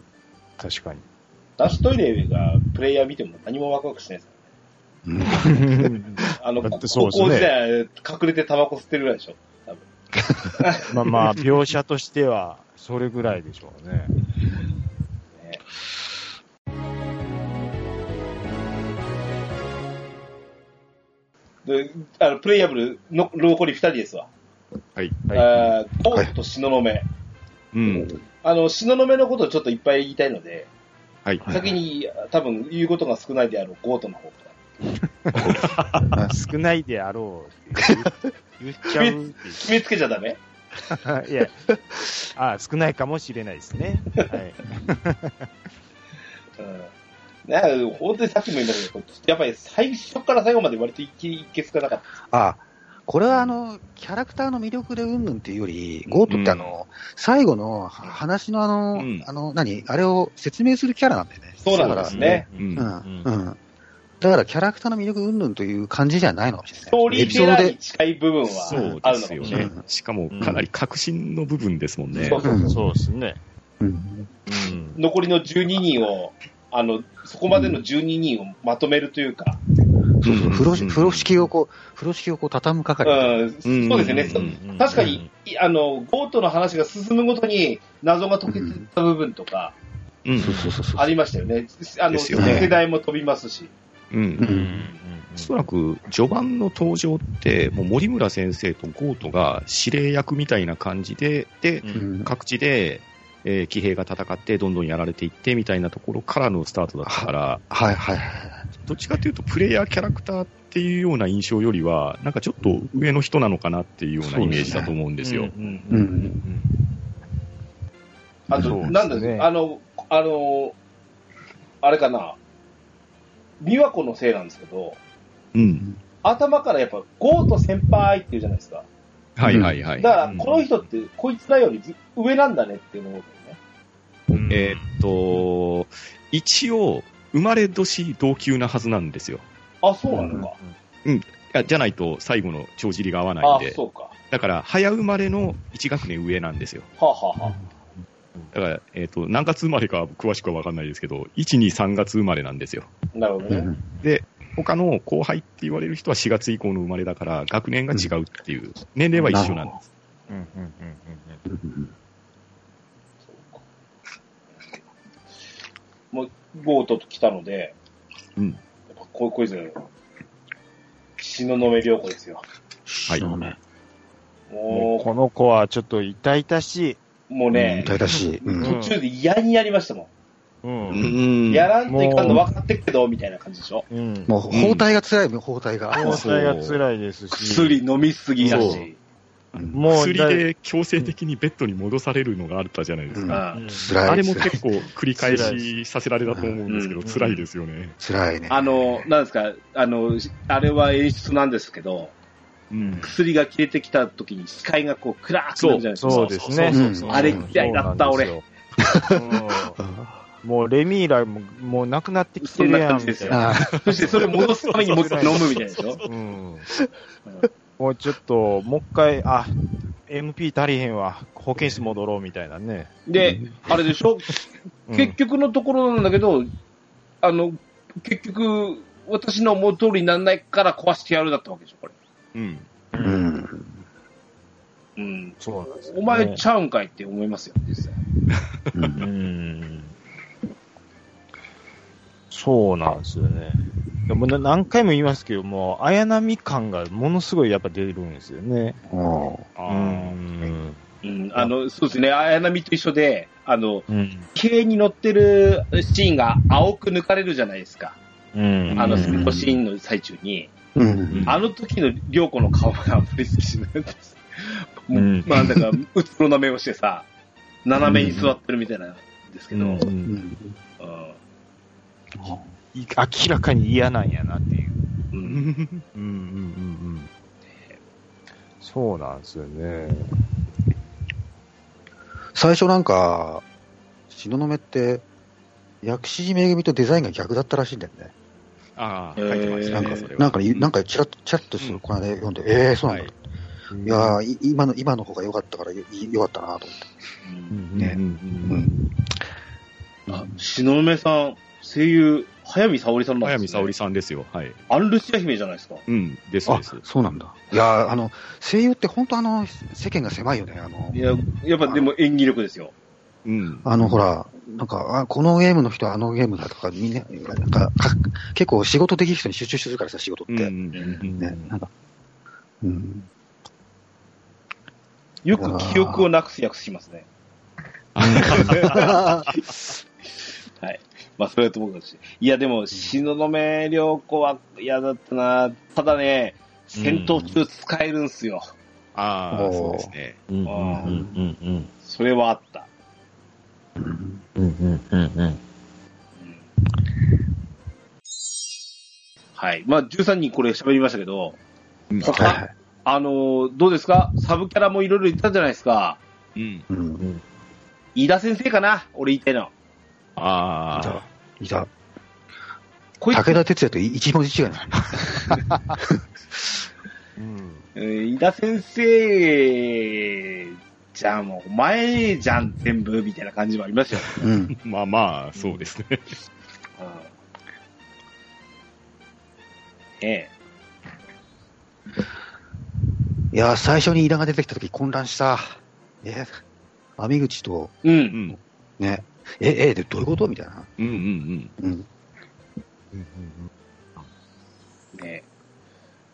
確かに。男子トイレがプレイヤー見ても何もワクワクしないです。あの、だっこてそうですね高校時代、隠れてタバコ吸ってるぐらいでしょ。まあまあ、描写としては、それぐらいでしょうね。ねで、あの、プレイヤブルの、残り2人ですわ。はい。はい。あーゴーと東雲。うん。あの、東雲のことをちょっといっぱい言いたいので、はい。はい先に多分言うことが少ないであろうゴートの方から。少ないであろうって言っちゃう 決めつけちゃダメ？いや、あ少ないかもしれないですね。はい。うん。ね本当にさっきも言いましたけど、やっぱり最初から最後まで割といけいけつかなかった。あ、これはあの、キャラクターの魅力でうんぬんっていうより、ゴートってあの、最後の話のあの、うんあの、何？あれを説明するキャラなんだよね。そうなんですね。うん。うん。うん。だからキャラクターの魅力うんぬんという感じじゃないのかもしれない。ストーリーテラーに近い部分そうはあですよるのかもしれない。ね。しかも、かなり革新の部分ですもんね。そうそうそう。ですね。うん。うん。残りの12人を、あの、そこまでの12人をまとめるというか、そうそう、うん風呂風呂敷をこう、風呂敷をこう畳む係。うん、そうですよね。そうん確かに、いあの、ゴートの話が進むごとに謎が解けていった部分とか。ありましたよね。あの、世代も飛びますし。うん。ううんん。おそらく序盤の登場って、もう森村先生とゴートが指令役みたいな感じで、で、う。うんん。各地で、えー騎兵が戦って、どんどんやられていってみたいなところからのスタートだったから、はいはいはい。どっちかというと、プレイヤーキャラクターっていうような印象よりは、なんかちょっと上の人なのかなっていうようなイメージだと思うんですよ。うんうんうんあと、なんだ、あの、あの、あれかな、美和子のせいなんですけど、うん。頭からやっぱ、ゴート先輩って言うじゃないですか。はいはいはい。だから、この人って、こいつらよりず上なんだねっていうのをね。うんえーっと、一応、生まれ年同級なはずなんですよ。あ、そうなのか。いやじゃないと最後の帳尻が合わないあんで。そうか。はだから、早生まれの1学年上なんですよ。あ、はあはあ、だから、えーっと、何月生まれかは詳しくは分かんないですけど、1、2、3月生まれなんですよ。なるほどね。うん。で、他の後輩って言われる人は4月以降の生まれだから、学年が違うっていう、年齢は一緒なんです。うんうんうんうんもう、ゴートと来たので、うん。やっぱこうこいつ、東雲良子ですよ。はいそうこの子はちょっと痛々しう、もうね。うん。うん途中で嫌になりましたもん。うんん。やらんといかんの分かってっけど、みたいな感じでしょ。うん。もう、包帯が辛いもん、包帯が。包帯が辛いですし。薬飲みすぎだし。うんもう薬で強制的にベッドに戻されるのがあったじゃないですうか。んうん辛い。あれも結構繰り返しさせられたと思うんですけど、うん辛いですよね。辛いね。あの、なんですか、あの、あれは演出なんですけど、うん。薬が切れてきた時に視界がこう、暗くなるじゃないですか。そうですね。あれ嫌いだったそうなんですようんもうレミーラも、もうなくなってきてるやん、みたいな。あそしてそれ戻すためにもう一回飲むみたいでしょ？うん。もうちょっと、もう一回、あ、MP 足りへんわ。保健室戻ろうみたいなね。で、あれでしょ？うん結局のところなんだけど、あの、結局、私の思う通りにならないから壊してやるだったわけでしょ、これ。うん。ーうん。うん。そうなんですよねお前ちゃうんかいって思いますよ、実際。うんうん。そうなんですよね。でもな何回も言いますけども、綾波感がものすごいやっぱ出るんですよね。うーん。うん。あの、そうですね、綾波と一緒で、あの、うん。軽に乗ってるシーンが青く抜かれるじゃないですか。うん。あの、うん戦闘シーンの最中に、うん。あの時の涼子の顔があんまり好きじゃないんです。もううんまあ、だから、うつろな目をしてさ、斜めに座ってるみたいなんですけど、ううんんうん。い明らかに嫌なんやなっていう。うんうんうんうんうん。そうなんですよね。最初なんか、東雲って、薬師寺めぐみとデザインが逆だったらしいんだよね。ああ、書いてましたね、なんか。なんか、なんかチラッ、チラッとする、この間読んで、ええー、そうなんだ。はいい、や今の、今の方が良かったからよ、よかったなと思って。ねうんうんあ、篠梅さん、声優、早見沙織さんなんですね。早見沙織さんですよ。はい。アンルシア姫じゃないですか。うん、ですあです。、そうなんだ。いやーあの、声優って本当あの、世間が狭いよね。あのい、や、やっぱでも演技力ですよ。うん。あの、ほら、なんか、あこのゲームの人はあのゲームだとか、みんな、なんか、か結構仕事できる人に集中するからさ、仕事って。うんうんね、なんか、うん。よく記憶をなくす役しますね。はい。まあ、それはともかくし。いや、でも、東雲良子は嫌だったな。ただね、戦闘中使えるんすよ。ああ、おーそうですね。うんうんうんうんそれはあった。うんうんうんうんうんうんはい。まあ、13人これ喋りましたけど、うん他はいはい。あのーどうですか？サブキャラもいろいろ言ったじゃないですか。うん。うん。飯田先生かな？俺言いたいの。ああ、いた。こいつ武田鉄矢と一文字違いな うんえー飯田先生、じゃあもう、お前じゃん、全部、みたいな感じもありますよ。うん。まあまあ、そうですね。うん、えいやー、最初にイラが出てきた時混乱した。え、網口と、え。う。うんん。ね、え、え、で、どういうこと？みたいな。うんうんうん。ね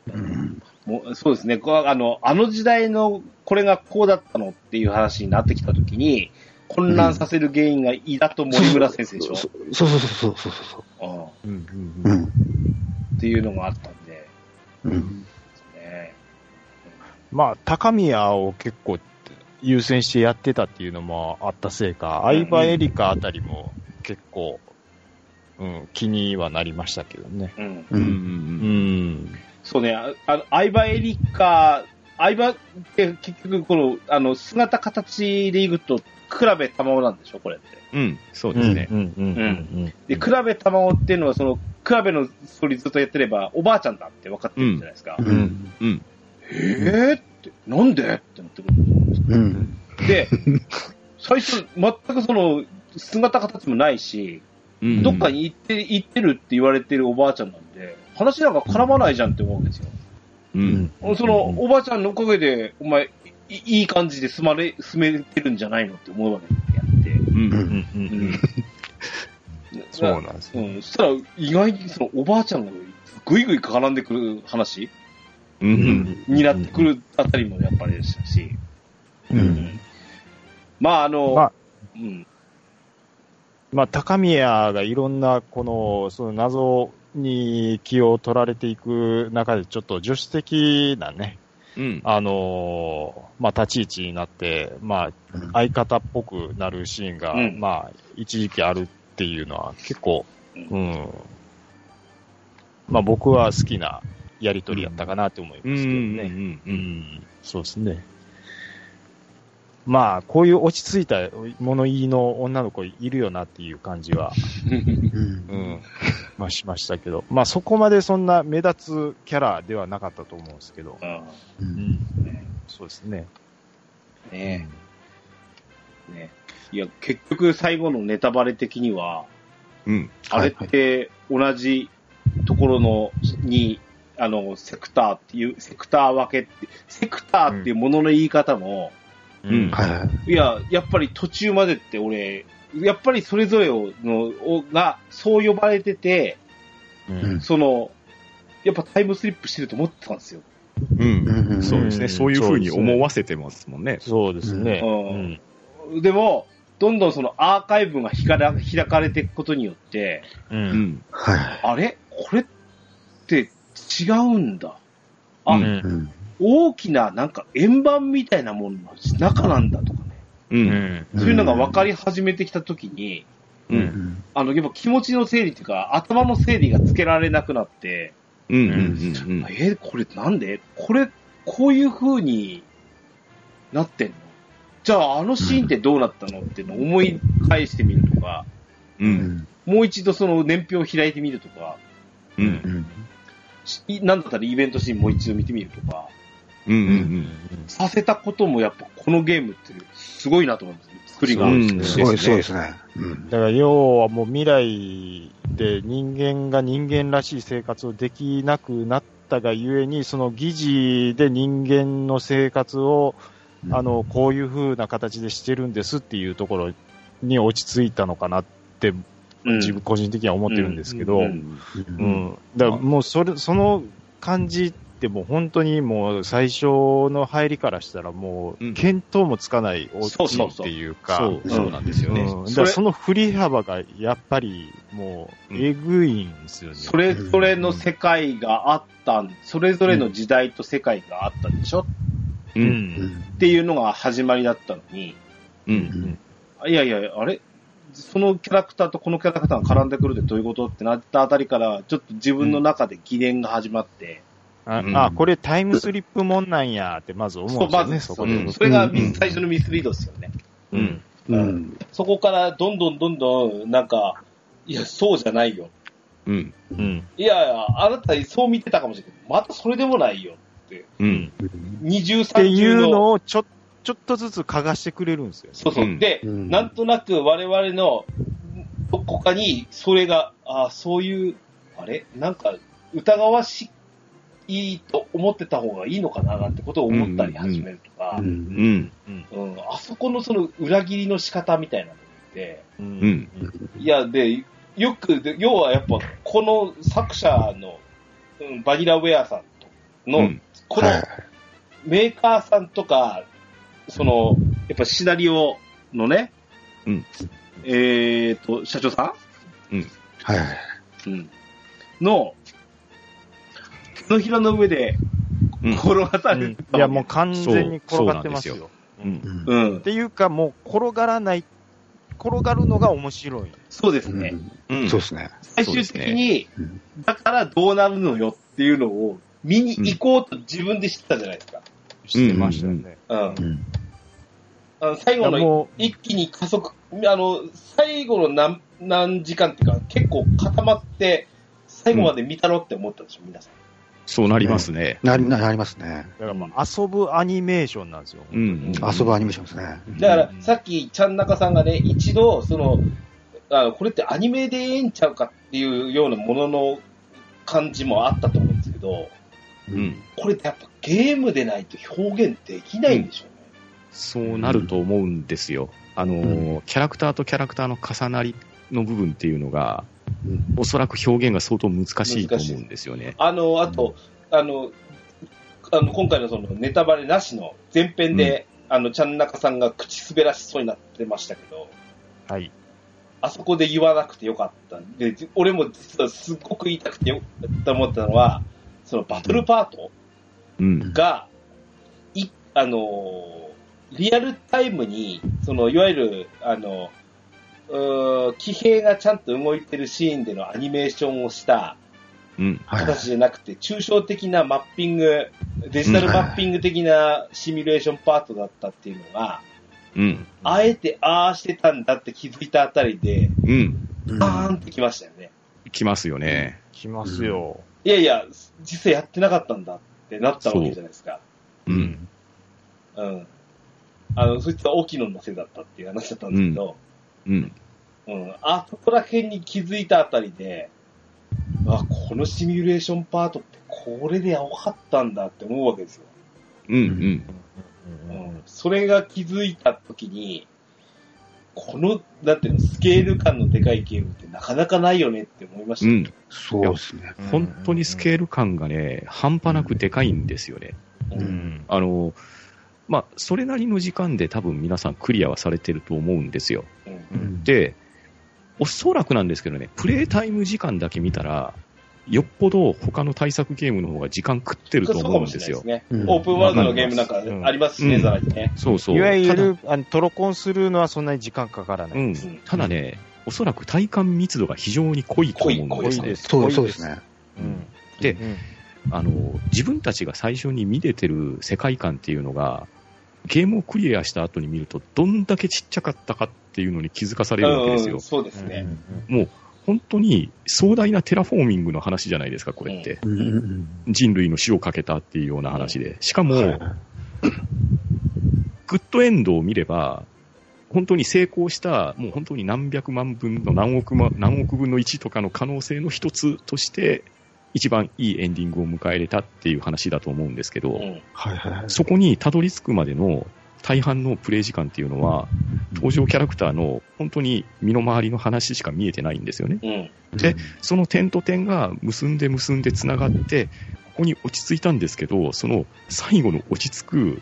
うん。もうそうですね。こうあの、あの時代のこれがこうだったのっていう話になってきたときに、混乱させる原因が飯田と森村先生でしょ、そうそうそうそうそうそううん、うんうんうんうん。っていうのがあったんで、うん。ね。まあ、高宮を結構優先してやってたっていうのもあったせいか、相葉エリカあたりも結構、うん、気にはなりましたけどね。うん。う。うん。うんううんん。そうね、ああの、相葉エリカ、相葉って結局この、あの、姿形でいくと、比べ卵なんでしょこれって。うん。そうですね。うんうんうんで、比べ卵っていうのは、その、比べのストーリーずっとやってれば、おばあちゃんだって分かってるじゃないですか。う。うんん。うん。えーって、なんでってなってくるんですようん。で、最初、全くその、姿形もないし、うん。どっかに行って、行ってるって言われてるおばあちゃんなんで、話なんか絡まないじゃんって思うんですよ。うん。その、おばあちゃんのおかげで、お前、いいい感じで住まれ、住めてるんじゃないのって思うわけでやって。うん。うんうんうん。そうなんですね。うん。そしたら、意外にその、おばあちゃんがぐいぐい絡んでくる話うん。になってくるあたりもやっぱりでしたし。う。うんん。まあ、あの、まあうん。まあ、高宮がいろんな、この、その謎に気を取られていく中で、ちょっと助手的なね、うん。あのーまあ、立ち位置になって、まあ、相方っぽくなるシーンが、うんまあ、一時期あるっていうのは結構、ううん。まあ、僕は好きなやりとりやったかなと思いますけどね。うん。ううん。ん、そうですね。まあ、こういう落ち着いた物言いの女の子いるよなっていう感じは、うん。うん、まあしましたけど、まあそこまでそんな目立つキャラではなかったと思うんですけど、うん、そうですね。ねえ。ねいや、結局最後のネタバレ的には、うん。あれって同じところの、に、あの、セクターっていう、セクター分けって、セクターっていうものの言い方も、うんはいはい。いや、やっぱり途中までって俺、やっぱりそれぞれを、の、をが、そう呼ばれてて、うんその、やっぱタイムスリップしてると思ってたんですよ。うん。うんそうですね。うんそういうふうに思わせてますもんね。そうですね。うんでも、どんどんそのアーカイブが開か開かれていくことによって、うん。ううん。ん。あれ？これって違うんだ。あ、うんうん。大きななんか円盤みたいなものの中なんだとかね。う。うんん。そういうのが分かり始めてきたときに、う。うんん。あの、やっぱ気持ちの整理っていうか、頭の整理がつけられなくなって、うん。うん。うん。えーこれなんで？これ、こういう風になってんの？じゃあ、あのシーンってどうなったのってのを思い返してみるとか、う。うんん。もう一度その年表を開いてみるとか、うん。うん。しなんだったらイベントシーンもう一度見てみるとか、うん。うん。させたこともやっぱこのゲームってすごいなと思うんですよ。作りが。うんすごい、ですねそうですね。うん。だから要はもう未来で人間が人間らしい生活をできなくなったがゆえに、その疑似で人間の生活を、あの、こういう風な形でしてるんですっていうところに落ち着いたのかなって、うん自分個人的には思ってるんですけど、ううんん。うん。だからもうそれ、その感じってもう本当にもう最初の入りからしたらもう見当もつかないオそうそうそうチっていうか、そう、そうなんですよね。うん、だからその振り幅がやっぱりもう、えぐいんですよね。それぞれの世界があったん、それぞれの時代と世界があったでしょ？う。うん。うんっていうのが始まりだったのに、う。うんん。いやいや、あれ？そのキャラクターとこのキャラクターが絡んでくるってどういうこと？ってなったあたりから、ちょっと自分の中で疑念が始まって、あ、うんあこれタイムスリップもんなんやってまず思うんそう、ですよね、そまず、そこで。うんそれが最初のミスリードですよね。うん。うん。そこからどんどんどんどん、なんか、いや、そうじゃないよ。うん。うん。いやいや、あなたそう見てたかもしれないけど、またそれでもないよって。うん。二重って三重いうのの。をちょ、ちょっとずつ嗅がしてくれるんですよ。そうそう。うんで、うんなんとなく我々のどこかにそれが、あそういう、あれ？なんか疑わしいと思ってた方がいいのかななんてことを思ったり始めるとか、う。うん。ん。うん。あそこのその裏切りの仕方みたいなのって、ううん。いや、で、よく、で要はやっぱ、この作者の、うん、バニラウェアさん。との、うん。このはい。メーカーさん。とか、その、やっぱシナリオのね、うん。えっ、と、社長さはい。ん、うん、の、手のひらの上でうん転がされうんいや、もう完全に転がってますよ。っ、ていうか、もう転がらない、転がるのが面白い。そうですね。うん。そうですね。最終的に、うんだからどうなるのよっていうのを見に行こうと自分で知ってたじゃないですか。してましたよね。うん。うん。あの最後の一気に加速、あの、最後の何、何時間っていうか、結構固まって、最後まで見たろって思ったでしょ、皆さん。そうなりますね。なり、なりますね。だからもう遊ぶアニメーションなんですよ。うん。遊ぶアニメーションですね。だからう、んさっき、ちゃん中さんがね、一度、その、あのこれってアニメでええんちゃうかっていうようなものの感じもあったと思うんですけど、うん。これってやっぱゲームでないと表現できないんでしょうね。そうなると思うんですよ。あのー、キャラクターとキャラクターの重なりの部分っていうのが、うんおそらく表現が相当難しいと思うんですよね。あの、あと、あの、あの、今回のそのネタバレなしの前編で、あの、ちゃん中さんが口滑らしそうになってましたけど、はい。あそこで言わなくてよかったんで、俺も実はすっごく言いたくてよと思ったのは、そのバトルパートうん。が、い、あのーリアルタイムに、その、いわゆる、あの、騎兵がちゃんと動いてるシーンでのアニメーションをした。形じゃなくて、抽象的なマッピング、デジタルマッピング的なシミュレーションパートだったっていうのが、うん。あえてああしてたんだって気づいたあたりで、うん。うんバーンってきましたよね。来ますよね。来ますよ。いやいや、実際やってなかったんだってなったわけじゃないですか。うん。うん。あの、そいつは沖野のせいだったっていう話だったんですけど、うん。うん。あそこら辺に気づいたあたりで、あ、このシミュレーションパートってこれで青かったんだって思うわけですよ。うん。うん。うん。それが気づいたときに、この、なんていうの、スケール感のでかいゲームってなかなかないよねって思いました。うん。そうですね。本当にスケール感がね、半端なくでかいんですよね。う。うんん。あの、まあ、それなりの時間で多分皆さんクリアはされてると思うんですよ。うん。うんで、おそらくなんですけどね、プレイタイム時間だけ見たら、よっぽど他の対策ゲームの方が時間食ってると思うんですよ。そうかもしれないですね。うんオープンワールドのゲームなんかうんありますしね、うんざらにね。そうそう。いわゆる、あの、トロコンするのはそんなに時間かからなうんいです。。ただね、おそらく体感密度が非常に濃いと思うん濃いですね。そうそうですね。うん。でうんあの、自分たちが最初に見れてる世界観っていうのが、ゲームをクリアした後に見ると、どんだけちっちゃかったかっていうのに気づかされるわけですよ。うんそうですね。もう、本当に壮大なテラフォーミングの話じゃないですか、これって。うんうん人類の死をかけたっていうような話で。しかも、はいグッドエンドを見れば、本当に成功した、もう本当に何百万分の何億,、ま、何億分の1とかの可能性の一つとして、一番いいエンディングを迎えれたっていう話だと思うんですけど。そこにたどり着くまでの大半のプレイ時間っていうのは、登場キャラクターの本当に身の回りの話しか見えてないんですよね。うん。でその点と点が結んで結んで繋がって、ここに落ち着いたんですけど、その最後の落ち着く、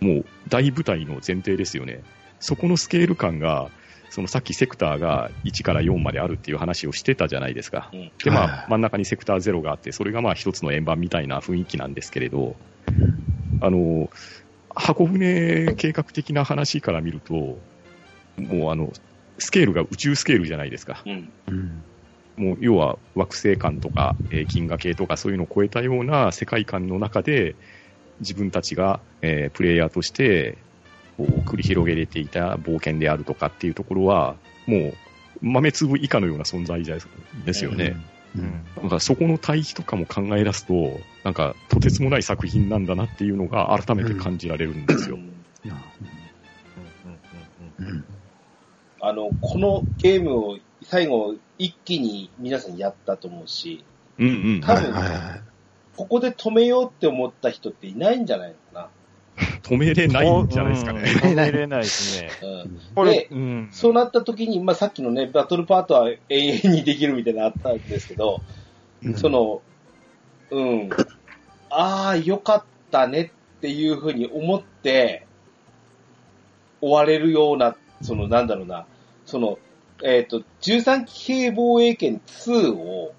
もう大舞台の前提ですよね。そこのスケール感が、そのさっきセクターが1から4まであるっていう話をしてたじゃないですか。うんで、まはいあ、真ん中にセクター0があって、それがまあ一つの円盤みたいな雰囲気なんですけれど、あの、箱舟計画的な話から見ると、もうあの、スケールが宇宙スケールじゃないですか。うん。うんもう要は惑星間とか、えー銀河系とかそういうのを超えたような世界観の中で、自分たちが、えープレイヤーとしてこう繰り広げれていた冒険であるとかっていうところは、もう豆粒以下のような存在じゃですよね。うんだからそこの対比とかも考え出すと、なんかとてつもない作品なんだなっていうのが改めて感じられるんですよ。うんあの、このゲームを最後一気に皆さんやったと思うし、うんうん。多分。ここで止めようって思った人っていないんじゃないのか止めれないんじゃないですかね。うん止めれないですね。これで、うん。そうなった時に、まあ、さっきのね、バトルパートは永遠にできるみたいなのあったんですけど、うんその、うん、ああ、よかったねっていうふうに思って、終われるような、その、なんだろうな、その、えっ、と、13騎兵防衛権2を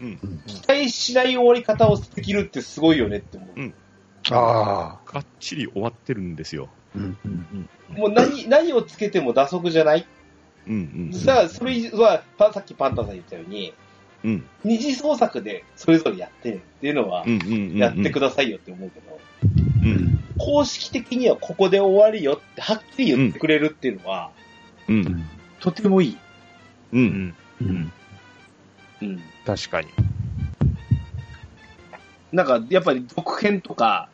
うん。期待しない終わり方をできるってすごいよねって思う。うんああ。がっちり終わってるんですよ。うんうんもう何、何をつけても打足じゃない？うんうん。さあ、それは、パさっきパンタさん言ったように、うん。二次創作でそれぞれやってねっていうのはうん、うんうんうん。やってくださいよって思うけど、うん。公式的にはここで終わりよってはっきり言ってくれるっていうのは、う。うんんとてもいい。う。うんん。うんうん。確かに。なんか、やっぱり続編とか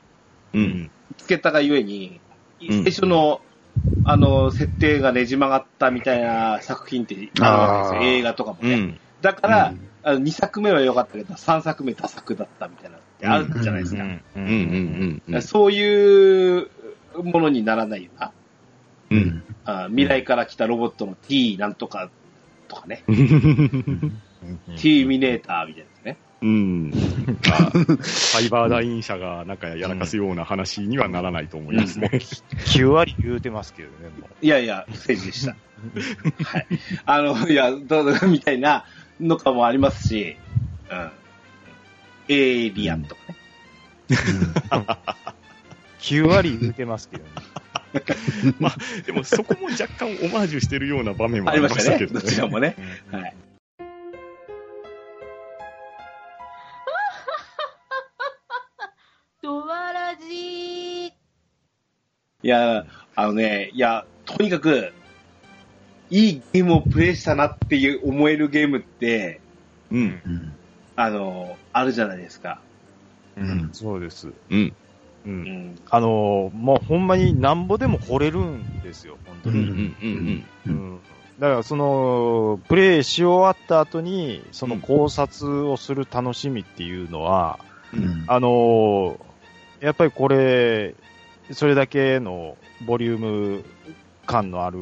うん。つけたがゆえに、最初の、あの、設定がねじ曲がったみたいな作品ってあるわけですよ。映画とかもね。だから、あの2作目は良かったけど、3作目ダ作だったみたいなってあるじゃないですか。そういうものにならないよな。うん。あ未来から来たロボットの T なん。とかとかね。T ミネーターみたいなね。うん。まあ サイバーダイン社がなんかやらかすような話にはならないと思いますね。9割言うてますけどね。いやいや、不正字でした。はい。あの、いや、どうぞみたいなのかもありますし、うん。エイリアンとかね。9割言うてますけどね。でもそこも若干オマージュしてるような場面もありありましね。ましたたけどどちらもね。はい。や、あのね、いや、とにかく、いいゲームをプレイしたなっていう思えるゲームって、うん。うんあの、あるじゃないですか。うん、そうです。うん。う。うんん。あのー、もうほんまになんぼでも掘れるんですよ、本当に。うん。うん。ううん。ん。だから、その、プレイし終わった後に、その考察をする楽しみっていうのは、うんあのーやっぱりこれ、それだけのボリューム感のある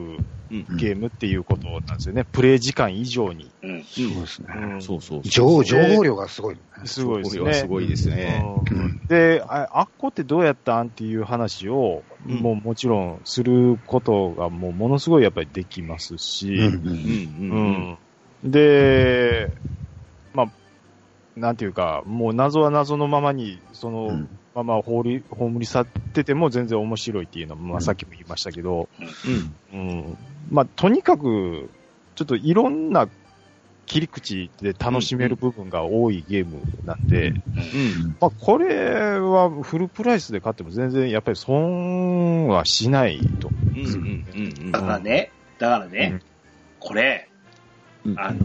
うん。ゲームっていうことなんですよね。プレイ時間以上に。うん。そうですね。うんそうそう。情情報量がすごい。すごいですね。すごいですね。うんうんで、ああっこってどうやったんっていう話を、うんもうもちろんすることがもうものすごいやっぱりできますし、うんうん。うん。うんで、まあ、なんていうか、もう謎は謎のままに、その、うんまま放り、葬り去ってても全然面白いっていうのも、まあさっきも言いましたけど、うん。うん。まあとにかく、ちょっといろんな切り口で楽しめる部分が多いゲームなんで、うん。まあこれはフルプライスで買っても全然やっぱり損はしないと。うん。うん。うん。だからね、だからね、うんこれ、うんあの、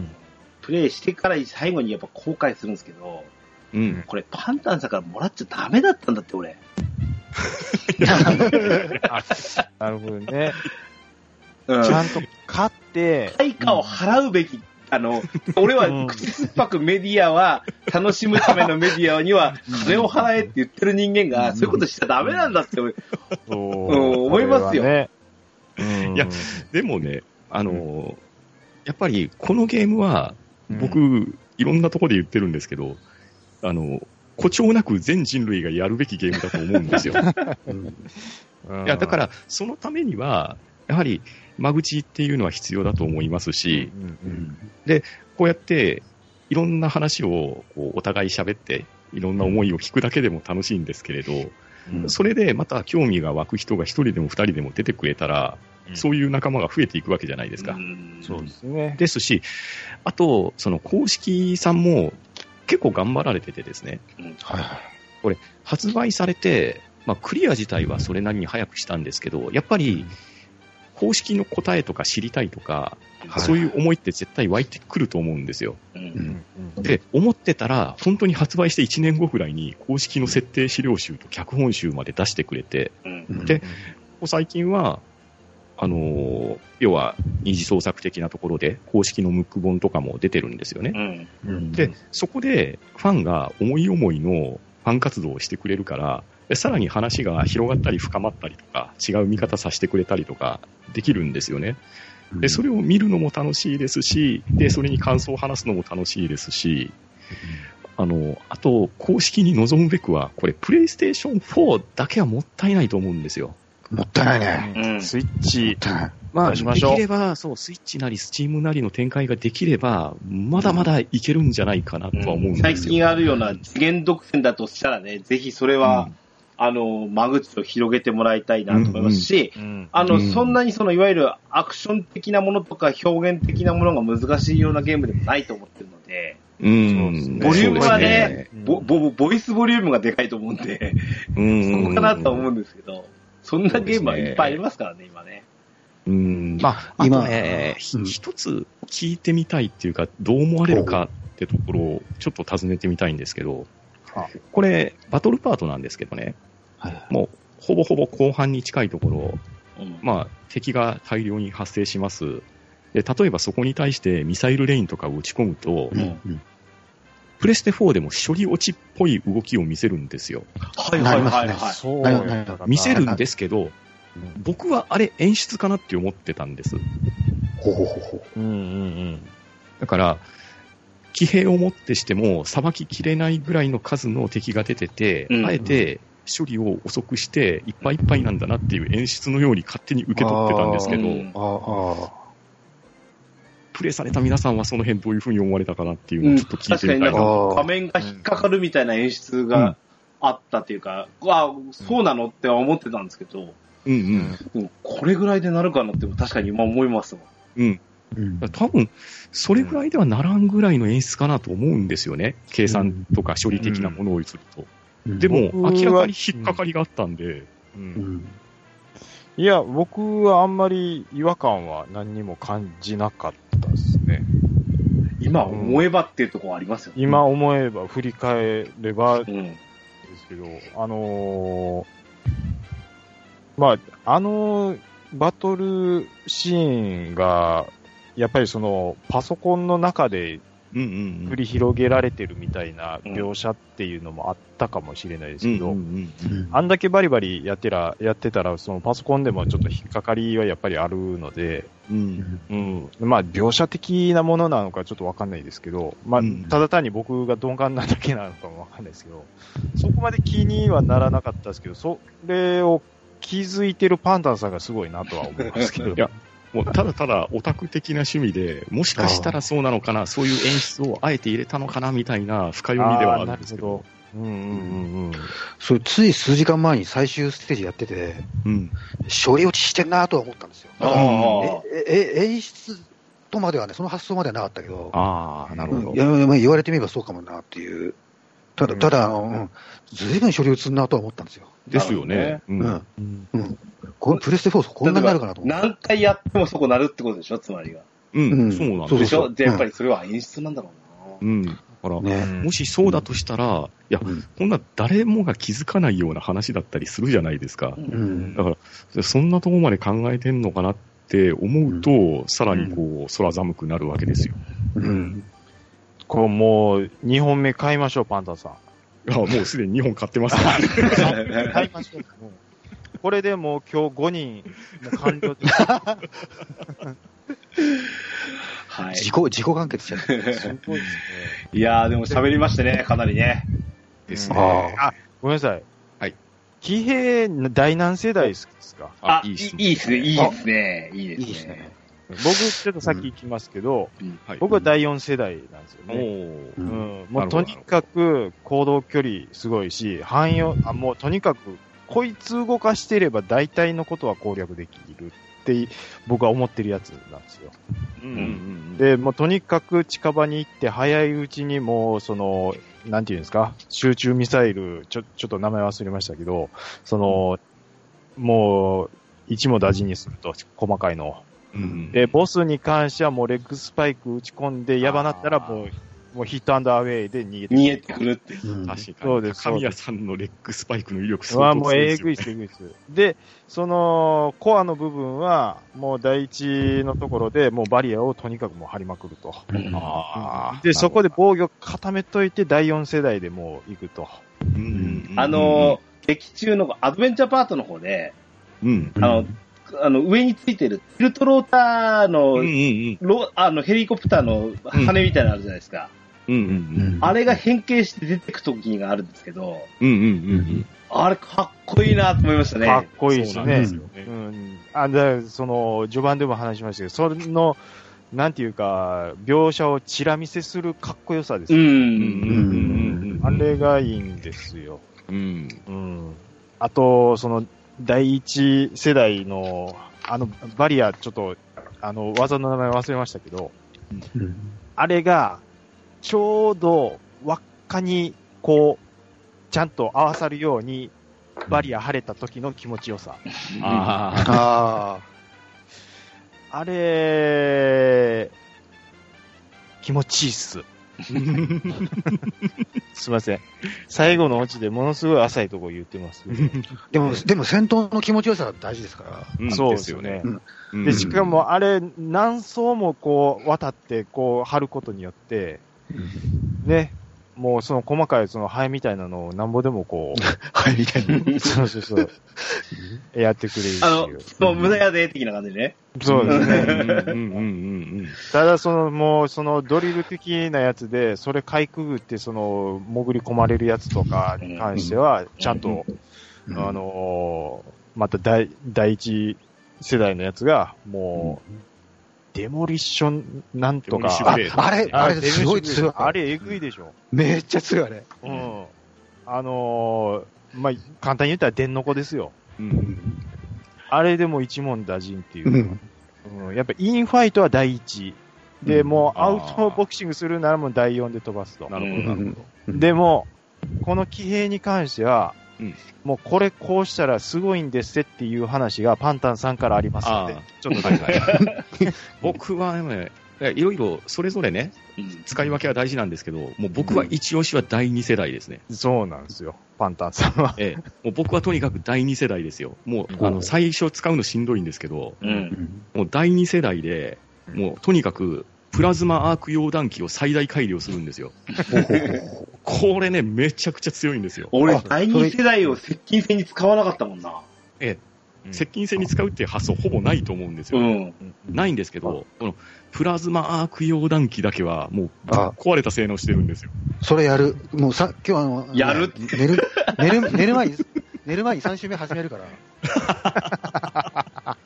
プレイしてから最後にやっぱ後悔するんですけど、うん。これパンタンさんからもらっちゃダメだったんだって、俺。あ なるほどね。うん。ちゃんと買って、対価を払うべき。あの、俺は口酸っぱくメディアは、楽しむためのメディアには、金を払えって言ってる人間が、そういうことしちゃダメなんだって、う。うん思いますよ。ね。うん。いやでもね、あの、やっぱりこのゲームは、僕、いろんなところで言ってるんですけど、あの、誇張なく全人類がやるべきゲームだと思うんですよ。うんいや、だから、そのためには、やはり、間口っていうのは必要だと思いますし、うんうんこうやって、いろんな話をこうお互い喋って、いろんな思いを聞くだけでも楽しいんですけれど、うんそれでまた興味が湧く人が一人でも二人でも出てくれたら、うんそういう仲間が増えていくわけじゃないですか。うんそうですね。ですし、あと、その公式さんも結構頑張られててですね、はいはい。発売されて、まあ、クリア自体はそれなりに早くしたんですけど、やっぱり、公式の答えとか知りたいとか、はい。そういう思いって絶対湧いてくると思うんですよ。ううん。で、思ってたら、本当に発売して1年後ぐらいに公式の設定資料集と脚本集まで出してくれて、うん。うん。でここ最近は、あのー要は二次創作的なところで公式のムック本とかも出てるんですよね。うんうんで、そこでファンが思い思いのファン活動をしてくれるから、でさらに話が広がったり深まったりとか、違う見方させてくれたりとかできるんですよね。で、それを見るのも楽しいですし、で、それに感想を話すのも楽しいですし、あの、あと、公式に臨むべくは、これ、プレイステーション4だけはもったいないと思うんですよ。もったいないね。うん。スイッチ。まあ、出しましょう。できれば、そう、スイッチなり、スチームなりの展開ができれば、まだまだいけるんじゃないかなとは思うんですよ。最近あるような次元独占だとしたらね、ぜひそれは、あの、間口を広げてもらいたいなと思いますし、うん。あの、うん。そんなにその、いわゆるアクション的なものとか表現的なものが難しいようなゲームでもないと思ってるので、うん。ボリュームはねそうですうんボボボイスボリュームがでかいと思うんで、うん。そこかなとは思うんですけど、そんなゲームはいっぱいありますからね、今ね。うん。まあ、あ今とね、ひうん。一つ聞いてみたいっていうか、どう思われるかってところをちょっと尋ねてみたいんですけどあ、これ、バトルパートなんですけどね、はいもう、ほぼほぼ後半に近いところ、うん。まあ、敵が大量に発生します。で、例えばそこに対してミサイルレインとかを打ち込むと、うんうんプレステ4でも処理落ちっぽい動きを見せるんですよ。はいはいはいはい。見せるんですけど、僕はあれ演出かなって思ってたんです。ほうほうほうほうんうんだから、騎兵をもってしても、さばききれないぐらいの数の敵が出てて、うんあえて処理を遅くして、いっぱいいっぱいなんだなっていう演出のように勝手に受け取ってたんですけど、うんう。ああ、プレイされた皆さんはその辺どういうふうに思われたかなっていうのをちょっと聞い確かになんてみたいな。か画面が引っかかるみたいな演出があったっていうか、あそうなのっては思ってたんですけど、うんうん。うんこれぐらいでなるかなって確かに今思いますわ。うん。うん。多分、それぐらいではならんぐらいの演出かなと思うんですよね。計算とか処理的なものをすると。でも、明らかに引っかかりがあったんで、うんううんん。いや、僕はあんまり違和感は何にも感じなかったですね。今思えばっていうところありますよね。今思えば、振り返ればでうん。すけど、あのーまあ、あのバトルシーンが、やっぱりその、パソコンの中でうんうん繰り広げられてるみたいな描写っていうのもあったかもしれないですけど、あんだけバリバリやってら、やってたら、そのパソコンでもちょっと引っかかりはやっぱりあるので、うんうんうん。まあ、描写的なものなのかちょっとわかんないですけど、まあうん、ただ単に僕が鈍感なだけなのかもわかんないですけど、そこまで気にはならなかったですけど、それを気づいてるパンダンさんがすごいなとは思いますけど。いやもうただただオタク的な趣味で、もしかしたらそうなのかな、そういう演出をあえて入れたのかなみたいな深読みではあるんですけど。うんうんうんうん。それつい数時間前に最終ステージやってて、うん。処理落ちしてんなとは思ったんですよ。ああえ、え、え演出とまではね、その発想まではなかったけど、ああ、なるほどうんい。や、まあ言われてみればそうかもなっていう。ただ、ただ、あの、うん、ずいぶん処理落ちすんなとは思ったんですよ。ですよね。ううんん。うんうん。このプレステ4こんなになるかなと思って。何回やってもそこなるってことでしょ、つまりが。う、うんんそうなんそうですよ。でしょ？で、やっぱりそれは演出なんだろうな。うん。だから、ね。もしそうだとしたら、いや、うんこんな誰もが気づかないような話だったりするじゃないですか。うんだから、そんなところまで考えてんのかなって思うと、さらにこう、空寒くなるわけですよ。うん。こうもう、2本目買いましょう、パンタンさん。あもうすでに2本買ってますね。買いましょう。うんこれでもう今日5人、もう完了です。はい。自己、自己完結しちゃって。すごいですね。いやー、でも喋りましたね、かなりね。ですうんね。あ、ごめんなさい。はい。騎兵、第何世代ですか？あ、いいいいっすねいいですね、いいですね。いいですね。僕、ちょっとさっき行きますけど、はい。僕は第4世代なんですよおね。ー。ううん。ん、もうとにかく行動距離すごいし、汎用、あ、もうとにかく、こいつ動かしてれば大体のことは攻略できるって僕は思ってるやつなんですよ。うん。うん。うん。で、もうとにかく近場に行って早いうちにもう、その、なんていうんですか、集中ミサイル、ちょ、ちょっと名前忘れましたけど、その、もう、一も大事にすると、細かいのを。うんうんで、ボスに関してはもうレッグスパイク打ち込んで、やばなったらもう、もうヒットアンダーウェイで逃げて逃げてくるって。うん確かに。そうです神谷さんのレッグスパイクの威力すはごもうえぐいです、えぐいです。で、その、コアの部分は、もう第一のところで、もうバリアをとにかくもう張りまくると。ああ。で、そこで防御固めといて、第4世代でもう行くと。うんうんうんあの、劇中のアドベンチャーパートの方で、うん。あの、あの、上についてるティルトローターの、うんうんロあのヘリコプターの羽みたいなのあるじゃないですか。うん。うんうんあれが変形して出てく時があるんですけど、うん。うんうんうんあれかっこいいなと思いましたね。かっこいいですねそうなんうん。あ、で、その、序盤でも話しましたけど、それの、なんていうか、描写をチラ見せするかっこよさですう。よ。うんうんうんうん。あれがいいんですよ。うん。うん。あと、その、第一世代の、あの、バリア、ちょっと、あの、技の名前忘れましたけど、うんあれが、ちょうど輪っかに、こう、ちゃんと合わさるように、バリア晴れた時の気持ちよさ。ああ。ああれ、気持ちいいっす。すいません。最後のオチでものすごい浅いとこ言ってますけど。あ。でも、でも戦闘の気持ちよさが大事ですから。うんそうですよね。うんで、しか、もあれ、何層もこう、渡って、こう、貼ることによって、ね、もうその細かいそのハエみたいなのをなんぼでもこはい、みたいな。う、そうそうそう、やってくれるし。あの、もう無駄やで、的な感じでね。そうですね。うんうんうんうんただ、その、もう、その、ドリル的なやつで、それかいくぐって、その、潜り込まれるやつとかに関しては、ちゃんと、うんあのーまた第、第一世代のやつが、もう、デモリッションなんとか、ああれ、あれ、すごい強い。あれ、えぐいでしょ。めっちゃ強い、あれ。うん。あのーまあ、簡単に言ったら、電の子ですよ。うん。あれでも一問打尽っていうう。ん。うん、やっぱインファイトは第一。で、うんもうアウトボクシングするならもう第四で飛ばすと。なるほど、なるほど。でも、この騎兵に関しては、うんもうこれこうしたらすごいんですっていう話がパンタンさんからありますのであ、ちょっとはいはい。僕はね、いろいろそれぞれね、使い分けは大事なんですけど、もう僕は一押しは第二世代ですね。そうなんですよ、パンタンさんは。ええ、もう僕はとにかく第二世代ですよ。もう、うんあの、最初使うのしんどいんですけど、うん。もう第二世代で、もうとにかく、プラズマアーク溶断機を最大改良するんですよ。これね、めちゃくちゃ強いんですよ。俺あ、第二世代を接近戦に使わなかったもんな。ええ、接近戦に使うっていう発想ほぼないと思うんですよ。うん。ないんですけど、このプラズマアーク溶断機だけはもう壊れた性能してるんですよ。それやる。もうさ、今日あの、やる？寝る、寝る、寝る前に、寝る前に3週目始めるから。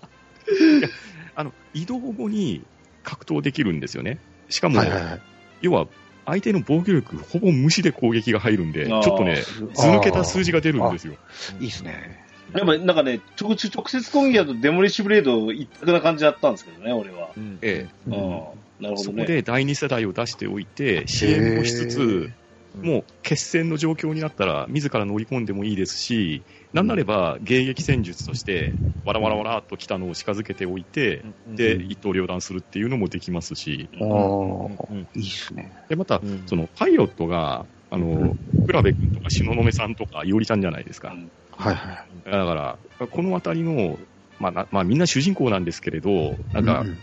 あの、移動後に格闘できるんですよね。しかも、はいはいはい。要は、相手の防御力ほぼ無視で攻撃が入るんで、ちょっとね、ず抜けた数字が出るんですよ。いいっすね。でもなんかね、直直接攻撃だとデモリッシュブレード一択な感じだったんですけどね、俺は。うんえうん。なるほえ、どね。そこで第二世代を出しておいて、支援もしつつ、うんもう決戦の状況になったら、自ら乗り込んでもいいですし、なんなれば迎撃戦術として、わらわらわらっと来たのを近づけておいて、で、一刀両断するっていうのもできますし、うん。おーうん。いいっすね。で、またう、ん。その、パイロットが、あの、倉部君とか東雲さんとか、いおりちゃんじゃないですか。はいはい。だから、このあたりの、まあな、まあ、みんな主人公なんですけれど、なんかう、ん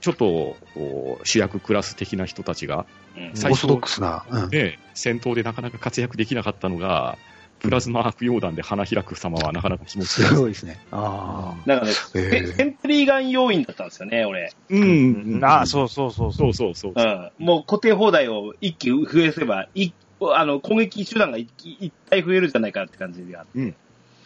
ちょっと、こう主役クラス的な人たちが、うん最初オーソドックスな。うんね、戦闘でなかなか活躍できなかったのが、プラズマ悪用弾で花開く様はなかなか気持ちいいすごいですね。あなんかね、へーセセントリーガン要員だったんですよね、俺。うんうんああ、そうそうそうそ。そううそうそうう。ん。もう固定放題を一機増やせば、一あの、攻撃手段が一体増えるじゃないかって感じがあって。うん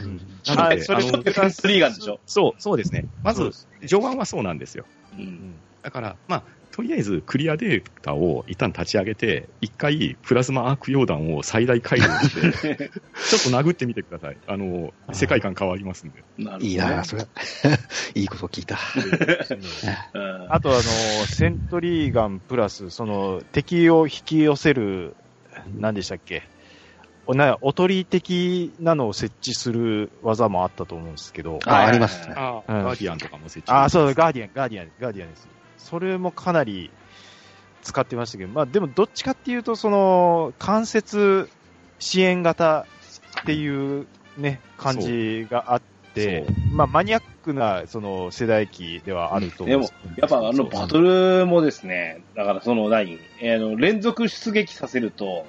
なのではい、それあのそってセントリーガンでしょ。そう、そうですね。まず序盤はそうなんですよ。うん。だから、まあ、とりあえずクリアデータを一旦立ち上げて、一回プラズマアーク用弾を最大改良して、ちょっと殴ってみてください。あの、世界観変わりますんで。なるほど、ね。いいなそれ。いいこと聞いた。うん。あとあの、セントリーガンプラス、その、敵を引き寄せる、何でしたっけ？おなおとり的なのを設置する技もあったと思うんですけど。あ、ありますね。あうんガーディアンとかも設置あ、そう、ガーディアン、ガーディアン、ガーディアンです。それもかなり使ってましたけど、まあでもどっちかっていうと、その、間接支援型っていうね、感じがあって、まあマニアックな、その、世代機ではあると思でもうんですけど。、やっぱあのバトルもですね、だからその何、えーの連続出撃させると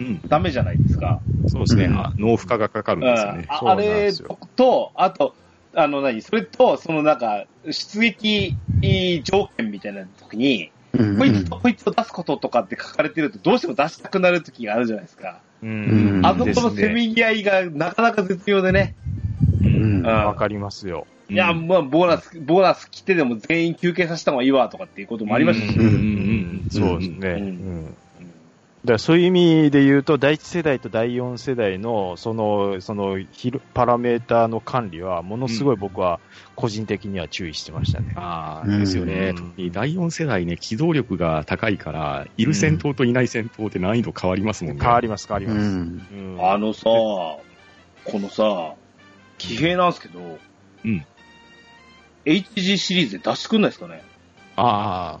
うん、ダメじゃないですか。そうですね。うん。あ脳負荷がかかるんうんですよね。そうなんああれと、あと、あの何、それと、そのなんか、出撃条件みたいな時に、うん。こいつとこいつを出すこととかって書かれてると、どうしても出したくなる時があるじゃないですか。うん。うんあのこのせめぎ合いがなかなか絶妙でね。うん。わかりますよ。いや、うんまあ、ボーナス、ボーナス来てでも全員休憩させた方がいいわとかっていうこともありましたし。うん。うん。うん。そうですね。ううんん。だそういう意味で言うと、第一世代と第四世代の、その、その、ヒルパラメーターの管理は、ものすごい僕は、個人的には注意してましたね。ああ、うんですよね。特に第4世代ね、機動力が高いから、いる戦闘といない戦闘って難易度変わりますもんね。変わります、変わりうます。ん。うんあのさ、このさ、騎兵なんですけど、うん。HG シリーズで出してくんないですかね？ああ、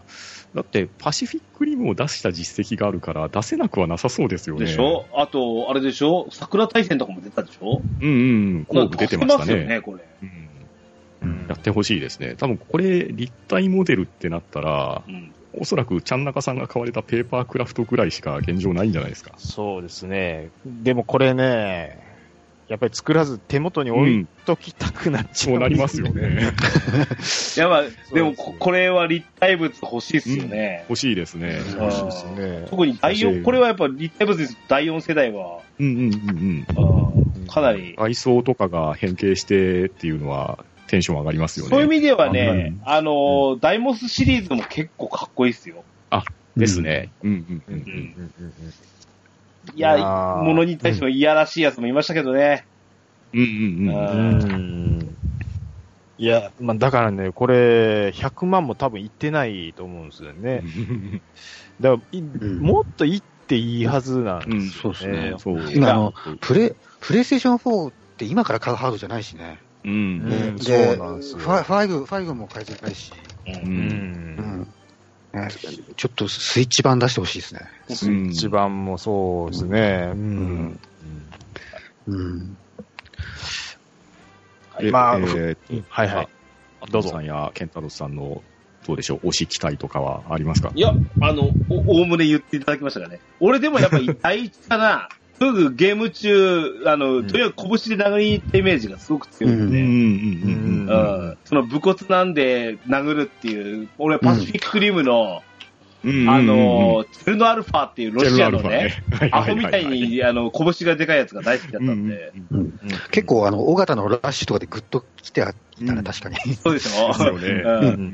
だってパシフィックリムを出した実績があるから、出せなくはなさそうですよね。でしょ？あと、あれでしょ？桜大戦とかも出たでしょ？うんうん、コープ出てましたね。出せますよね、これ。うんうんやってほしいですね。多分これ、立体モデルってなったら、うん。おそらくちゃん中さんが買われたペーパークラフトぐらいしか現状ないんじゃないですか。そうですね。でもこれね、やっぱり作らず手元に置いときたくなっちゃそうなりますよね。いや、まあ、でもこ、これは立体物欲しいっすよね。欲しいですね。ん欲しいですね。特に第4、これはやっぱ立体物です。第4世代は、うんうんうんうんかなりうん。、愛想とかが変形してっていうのはテンション上がりますよね。そういう意味ではうねん、あのー、ダイモスシリーズも結構かっこいいっすよ。ですね。うんうんうんうんうん。いや、いものに対してもいやらしいやつもいましたけどね。うんうんうん。あうんいや、まあ、だからね、これ、100万も多分いってないと思うんですよね。だから、いんもっといっていいはずなんうんですそうですね。そう。今あの、プレ、プレイステーション4って今から買うハードじゃないしね。うん。うんでそうなんですよファファイブ、ファイブも買えてないし。う。うん。うんうん。ねちょっとスイッチ版出してほしいですね。うん一番もそうですね。うんんうん。えまあえーはいはい。どどう。さんやケンタロスさんの、どうでしょう、推し期待とかはありますか？いや、あの、お、おおむね言っていただきましたがね。俺でもやっぱり第一かな、とにかくゲーム中、あの、ん。とにかく拳で殴りに行ったイメージがすごく強いんで、うん。うんうんうんその武骨なんで殴るっていう、俺はパシフィックリムの、うん。あの、チェルノアルファっていうロシアのね、アホみたいに、あの、拳がでかいやつが大好きだったんで、うんうん結構、あの、尾形のラッシュとかでグッと来ていたうん。ら確かに。そうでしょ。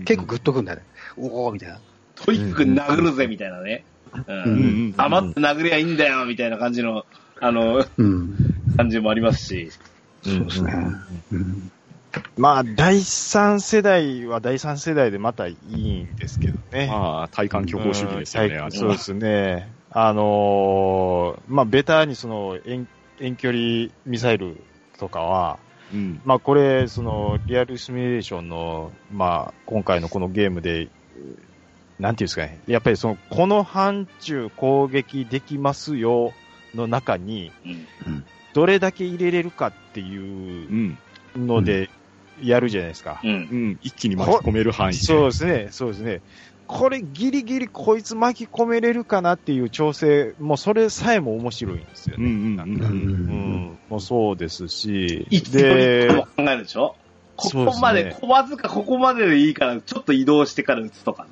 結構グッとくんだよね。おーみたいな。とにかく殴るぜ、みたいなね。ううんうんうんん。余って殴りゃいいんだよ、みたいな感じの、あの、うん。感じもありますし。そうですね。うん。まあ、第三世代は第三世代でまたいいんですけどね。まあ、体感虚構主義ですよね、うんそうですね。あのーまあ、ベタにその遠遠距離ミサイルとかは、うん。まあ、これ、その、リアルシミュレーションの、まあ、今回のこのゲームで、なんていうんですかね。やっぱりその、この範疇攻撃できますよの中に、うん。どれだけ入れれるかっていううん。ので、やるじゃないですか。うん。うん。一気に巻き込める範囲で。そうですね、そうですね。これギリギリこいつ巻き込めれるかなっていう調整、もうそれさえも面白いんですようんうね。んうんうん。うん、もうそうですし、一気に考えるでしょ？こそうですねこまで、こわずかここまででいいから、ちょっと移動してから撃つとか。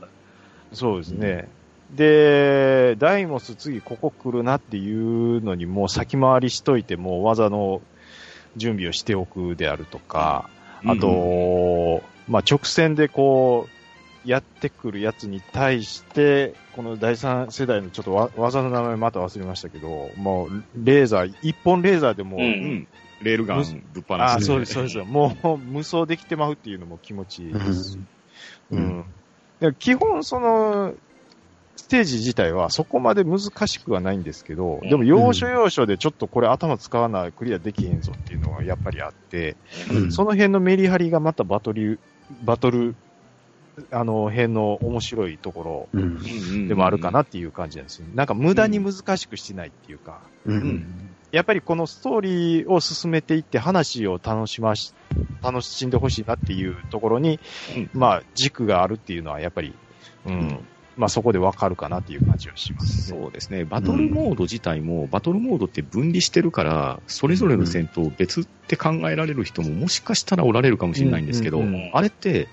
そうですね。で、ダイモス次ここ来るなっていうのにもう先回りしといても技の準備をしておくであるとか、あと、まあ、直線でこう、やってくるやつに対して、この第三世代のちょっとわ技の名前また忘れましたけど、もう、レーザー、一本レーザーでもう、うんうん。レールガンぶっ放ああ、してそうです、そうです。もう、無双できてまうっていうのも気持ちいいです。ううんん。で基本、その、ステージ自体はそこまで難しくはないんですけど、うん。でも要所要所でちょっとこれ頭使わないクリアできへんぞっていうのがやっぱりあって、うん。その辺のメリハリがまたバトル、バトル、あの辺の面白いとこうん。ろでもあるかなっていう感じなんですよ。なんか無駄に難しくしてないっていうか、うん。やっぱりこのストーリーを進めていって話を楽しまし、楽しんでほしいなっていうところに、うんまあ軸があるっていうのはやっぱり、うん、まあそこでわかるかなっていう感じはします、ね。そうですね。バトルモード自体も、バトルモードって分離してるから、それぞれの戦闘別って考えられる人ももしかしたらおられるかもしれないんですけど、うんうんうんあれって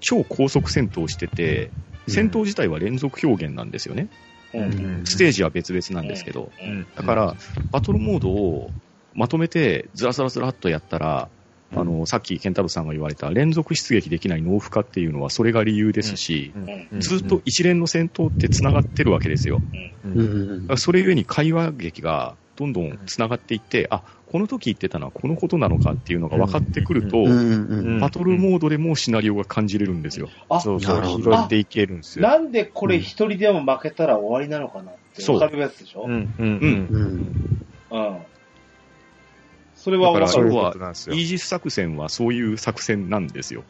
超高速戦闘してて、戦闘自体は連続表現なんですよね。うん。ステージは別々なんですけど。うん。だから、バトルモードをまとめてずらずらずらっとやったら、あの、さっきケンタロウさんが言われた連続出撃できない納付化っていうのはそれが理由ですし、うん。ずっと一連の戦闘って繋がってるわけですよ。それゆえに会話劇がどんどん繋がっていって、あ、この時言ってたのはこのことなのかっていうのが分かってくると、うんうんバトルモードでもシナリオが感じれるんですよ。あ、そうそう、なるほど拾っていけるんですよ。なんでこれ一人でも負けたら終わりなのかなってそうわかるやつでしょ？うん、うん、ううん。うん。うん。それはだからそういうわかる。ことなんですよイ。ージス作戦はそういう作戦なんですよ。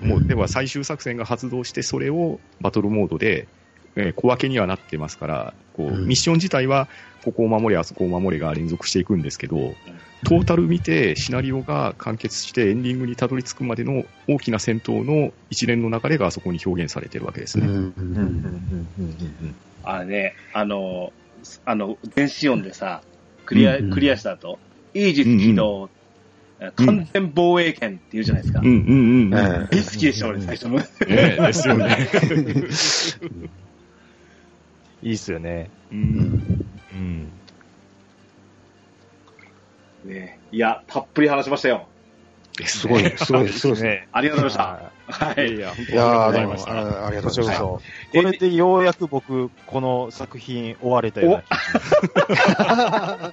うん。もう、では最終作戦が発動して、それをバトルモードで、えー小分けにはなってますから、こう、うんミッション自体は、ここを守れ、あそこを守れが連続していくんですけど、トータル見て、シナリオが完結して、エンディングにたどり着くまでの大きな戦闘の一連の流れがあそこに表現されてるわけですね。うんうん、うん、うん、うん。あれね、あの、あの、電子音でさ、クリア、うんうんクリアした後、イージス起動、完全防衛権って言うじゃないですか。うんうんうん好きでした、俺、最初の。ねですよね。いいっすよね。ううんんうん。ねいや、たっぷり話しましたよ。ですすごい、すごい、すごいですね。ね。ありがとうございまはした。はいい。や、本当にありがとうございました。あありがとうございまこそ。これでようやく僕、この作品終われたようなこ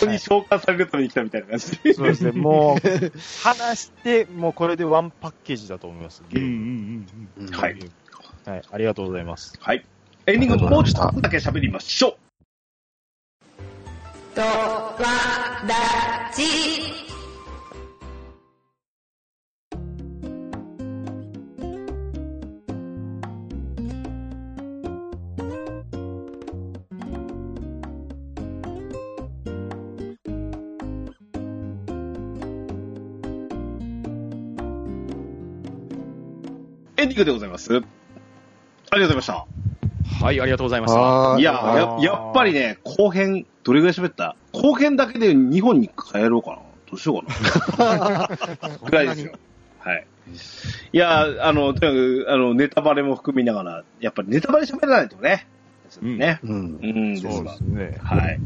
こに召喚されるために来たみたいな感じで。そうですね、もう、話して、もうこれでワンパッケージだと思います、ゲう。んうんうんはい。はい、ありがとうございます。はい。エンディングもうちょっとだけ喋りましょう。とわらじエンディングでございます。ありがとうございました。はい、ありがとうございました。いや、ややっぱりね、後編、どれぐらい喋った？後編だけで2本に変えろうかな。どうしようかな。ぐらいですよ。はい。いや、あの、とにかく、あの、ネタバレも含みながら、やっぱりネタバレ喋らないとね。ですよね。うん。うん、そうわですね。はい。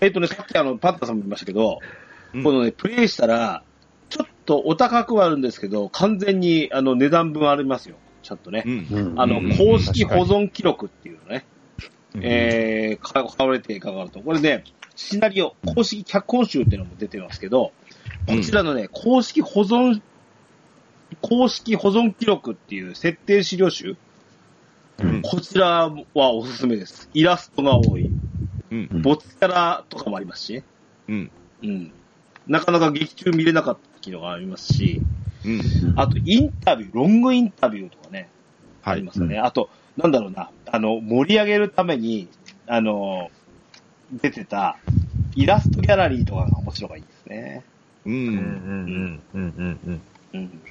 えっ、とね、さっきあの、パンタさんも言いましたけど、うんこのね、プレイしたら、ちょっとお高くはあるんですけど、完全に、あの、値段分ありますよ。ちゃんとね。あの、うん公式保存記録っていうのね、うんえー、か買われていかがあると。これね、シナリオ、公式脚本集っていうのも出てますけど、こちらのね、公式保存、公式保存記録っていう設定資料集、うんこちらはおすすめです。イラストが多い。うん。ボツキャラとかもありますしね。うん。うん。なかなか劇中見れなかった機能がありますし、うん。あとインタビュー、ロングインタビューとかね、あはい。りますよね。あと、なんだろうな、あの、盛り上げるために、あの、出てたイラストギャラリーとかが面白がいいですね。う。うんんうんうんうんうんうん。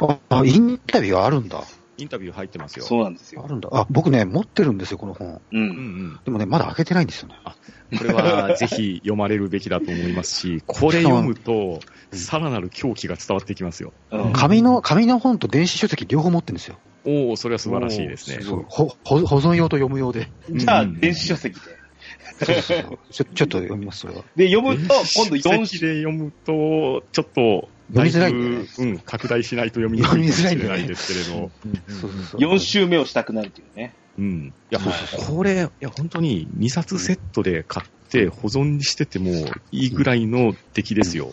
あ、あインタビューあるんだ。インタビュー入ってますよ。そうなんですよあ。るんだ。あ、僕ね、持ってるんですよ、この本。う。うんんでもね、まだ開けてないんですよね。うん。これはぜひ読まれるべきだと思いますし、これ読むと、さらなる狂気が伝わってきますよ。うん紙の、紙の本と電子書籍両方持ってるんですよ。おおそれは素晴らしいですね。そう保存用と読む用で。じゃあ、うん電子書籍で。そうそうそうちょちょっと読みます、それは。で、読むと、今度4席で読むと、ちょっと、読みづらいうん、拡大しないと読みにくいないですけれど。そうそうそう。4週目をしたくなるというね。うん。いや、これ、いや、本当に2冊セットで買って保存しててもいいぐらいの出来ですよ。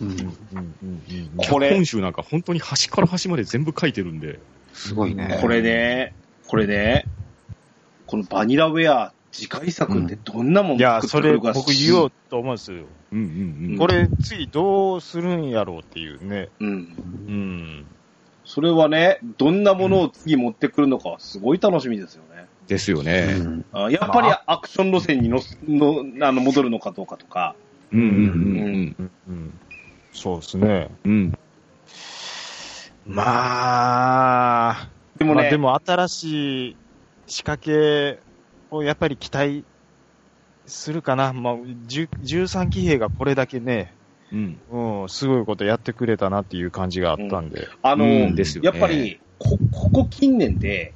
うん。うんうんうんこれ本集なんか本当に端から端まで全部書いてるんで。すごいね。これね、これね、このバニラウェア次回作ってどんなもいや、の作それってくるか僕言おうと思うんですよ。うんうんうん。これ次どうするんやろうっていうね。うん。うん。それはね、どんなものを次持ってくるのかはすごい楽しみですよね。ですよね。うんあやっぱりアクション路線にのすのあの戻るのかどうかとか。うんうんうんうんうんそうですね。うん。うん。まあ、でもね、まあでも新しい仕掛けをやっぱり期待するかな。まあ、10 13騎兵がこれだけね、うん。うん、すごいことやってくれたなっていう感じがあったんで。あの、うんですよねやっぱりこ、ここ近年で、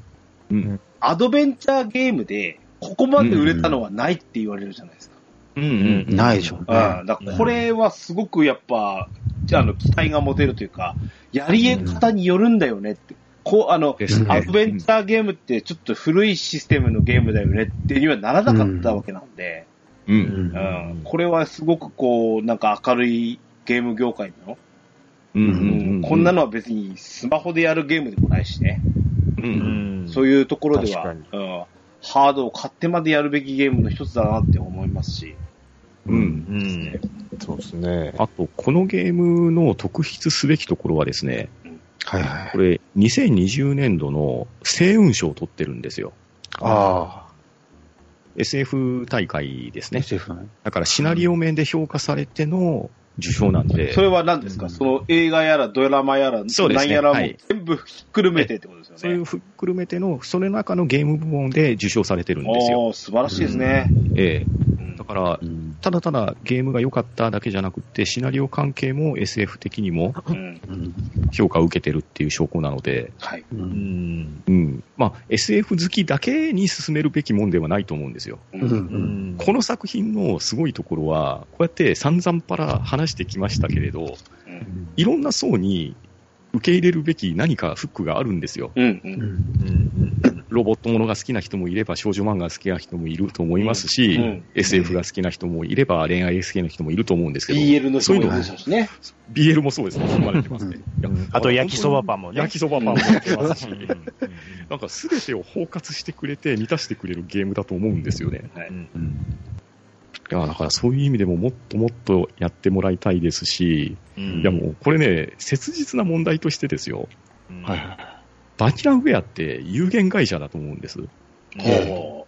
うん。アドベンチャーゲームで、ここまで売れたのはないって言われるじゃないですか。うんうん。ないでしょうね。うん。だからこれはすごくやっぱ、あの、期待が持てるというか、やり方によるんだよねって。こう、あの、ですね。アドベンチャーゲームってちょっと古いシステムのゲームだよねってにはならなかったわけなんで、う。うん。うんん。これはすごくこう、なんか明るいゲーム業界の、うんうんこんなのは別にスマホでやるゲームでもないしね。う。うんんそういうところでは、確うん、ハードを買ってまでやるべきゲームの一つだなって思いますし。うん。うん。そうですね。あと、このゲームの特筆すべきところはですね、はいはいこ。れ、2020年度の星雲賞を取ってるんですよ。あ SF 大会ですあ。ね。SF ね。だからシナリオ面で評価されての受賞なんでそ、れは何ですか、うんその映画やらドラマやら、そうですね何やらもはい全部ひっくるめてってことですよね。そういうふっくるめての、それの中のゲーム部門で受賞されてるんですよ。素晴らしいですね。ええうんだから、うん。ただただゲームが良かっただけじゃなくて、シナリオ関係も SF 的にも。評価を受けてるっていう証拠なので、はい。う。うんん。うん。まあ、SF 好きだけに進めるべきもんではないと思うんですよ。ううんん。この作品のすごいところは、こうやって散々パラ話してきましたけれど、うんいろんな層に受け入れるべき何かフックがあるんですよ。うんううん。ロボットものが好きな人もいれば、少女漫画が好きな人もいると思いますし、うんうん SF が好きな人もいれば、恋愛好きな人もいると思うんですけど、BL の人そういうのもね。BL もそうですね、含まれてますね。あと焼きそばパンもね。焼きそばパンもやってますし、うんなんか全てを包括してくれて満たしてくれるゲームだと思うんですよね。はいうんいや、だからそういう意味でももっともっとやってもらいたいですし、うんいやもうこれね、切実な問題としてですよ。うん。バニラウェアって有限会社だと思うんです。ほ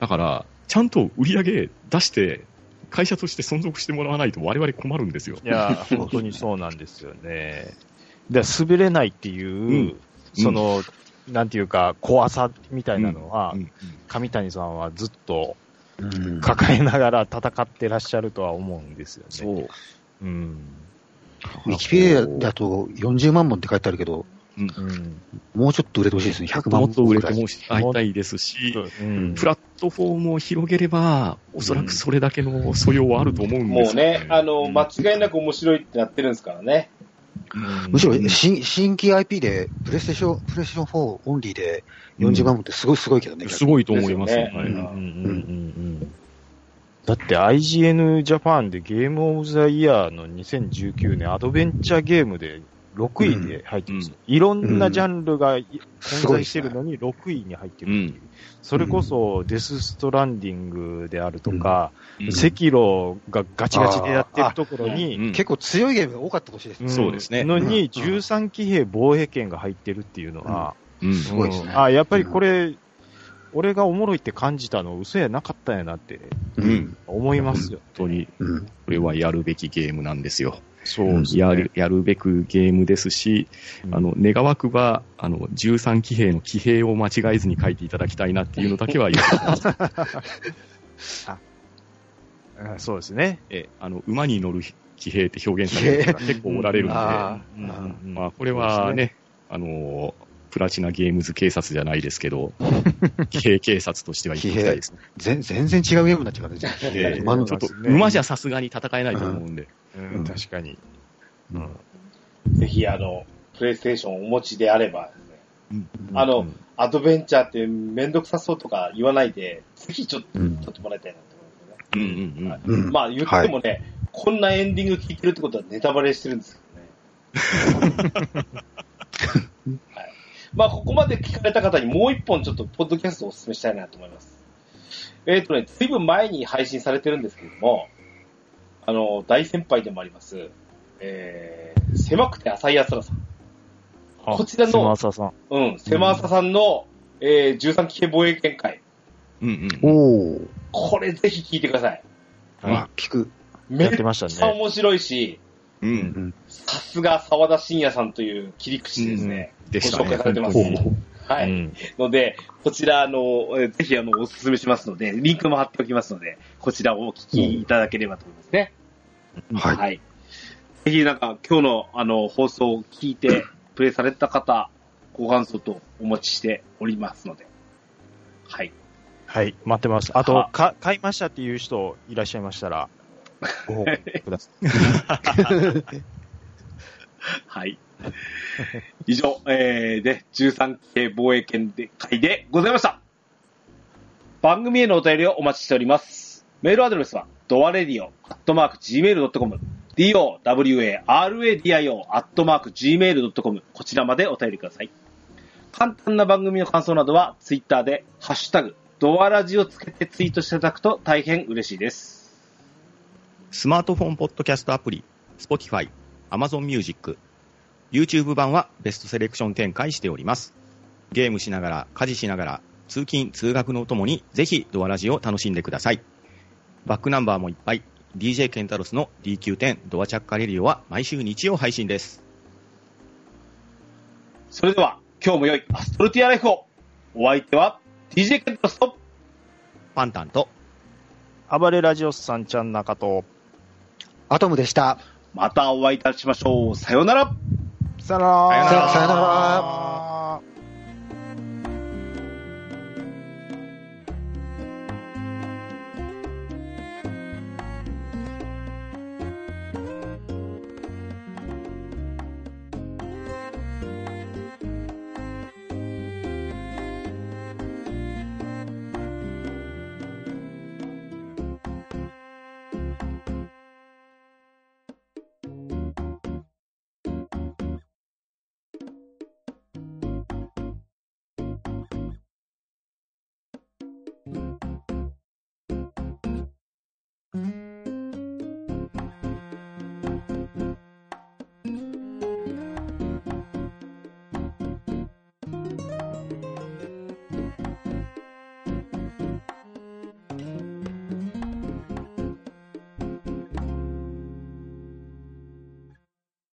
だから、ちゃんと売り上げ出して、会社として存続してもらわないと我々困るんですよ。いや、本当にそうなんですよね。で、滑れないっていう、んその、なんていうか、怖さみたいなのは、うんうん上谷さんはずっとうん。抱えながら戦ってらっしゃるとは思うんですよね。そう。うん。ウィキペディアだと40万本って書いてあるけど、うん。もうちょっと売れてほしいですね。100万もっと売れてももらいたいですし、うんプラットフォームを広げれば、おそらくそれだけの素養はあると思うんですよ、もうね、あの、間違いなく面白いってなってるんですからね。むしろ新新規 IP で、プレイステーション、プレイステーション4オンリーで40万本ってすごいすごいけどね。すごいと思いますですよねはいうんうんうんうんだって IGN ジャパンでゲームオブザイヤーの2019年アドベンチャーゲームで6位で入ってるんですよ。いろんなジャンルが存在してるのに6位に入ってるっていう。それこそデスストランディングであるとか、うん。赤炉がガチガチでやってるところに、うん。結構強いゲームが多かった年ですね。ん。そうですね。のに13騎兵防衛権が入ってるっていうのは、うん。すごいですね。うんあ、やっぱりこれ、俺がおもろいって感じたの嘘やなかったんやなってうん思いますよ。本当に、うん。これはやるべきゲームなんですよ。そうですねやる、やるべくゲームですし、うんあの、願わくば、あの、13騎兵の騎兵を間違えずに書いていただきたいなっていうのだけは言ってます。うんそうですね。え、あの、馬に乗る騎兵って表現される方が結構おられるんで、あうんまあ、これはね、あの、プラチナゲームズ警察じゃないですけど、騎兵警察としては言っておきたいですね。全全然違うゲームになっちゃうからね。ちょっとそうですね馬じゃさすがに戦えないと思うんで。うん確かに。うんぜひ、あの、プレイステーションをお持ちであればですね、あのうんアドベンチャーってめんどくさそうとか言わないで、ぜひちょっと、うん撮ってもらいたいなと思いますよね。うんうんうん。はいうんまあ言ってもね、こんなエンディング聞いてるってことはネタバレしてるんですけどね。はい、まあここまで聞かれた方にもう一本ちょっとポッドキャストをお勧めしたいなと思います。えっ、とね、ずいぶん前に配信されてるんですけれども、あの、大先輩でもあります、えー、狭くて浅い奴らさん。あこちらの狭浅さん。うん、狭浅さんの、えー、13期防衛権会。うんうん。おー。これぜひ聞いてください。はいあ、聞く。めっやってましたねちゃ面白いし、う。うんん。さすが沢田信也さんという切り口ですね。でしたね。ご紹介されてますはい。うんので、こちら、あの、えーぜひ、あの、お勧めしますので、リンクも貼っておきますので、こちらをお聞きいただければと思いますね。はい。ぜひ、なんか、今日の、あの、放送を聞いて、プレイされた方、ご感想とお待ちしておりますので。はい。はい、待ってます。あとは、か、買いましたっていう人いらっしゃいましたら、ご報告ください。はい。以上、えー、で、13系防衛権で会でございました。番組へのお便りをお待ちしております。メールアドレスは、ドアレディオ、アットマーク、gmail.com、dowaradio、アットマーク、gmail.com、こちらまでお便りください。簡単な番組の感想などは、ツイッターで、ハッシュタグ、ドアラジをつけてツイートしていただくと大変嬉しいです。スマートフォンポッドキャストアプリ、Spotify、Amazon Music、YouTube 版はベストセレクション展開しております。ゲームしながら、家事しながら、通勤、通学のお供に、ぜひドアラジを楽しんでください。バックナンバーもいっぱい、DJ ケンタロスの DQ10 ドアチャッカレディオは毎週日曜配信です。それでは、今日も良いアストルティアライフを。お相手は、DJ ケントロスと、パンタンと、暴れラジオスさんちゃん中と、アトムでした。またお会いいたしましょう。さようなら。さよならさよならさよなら。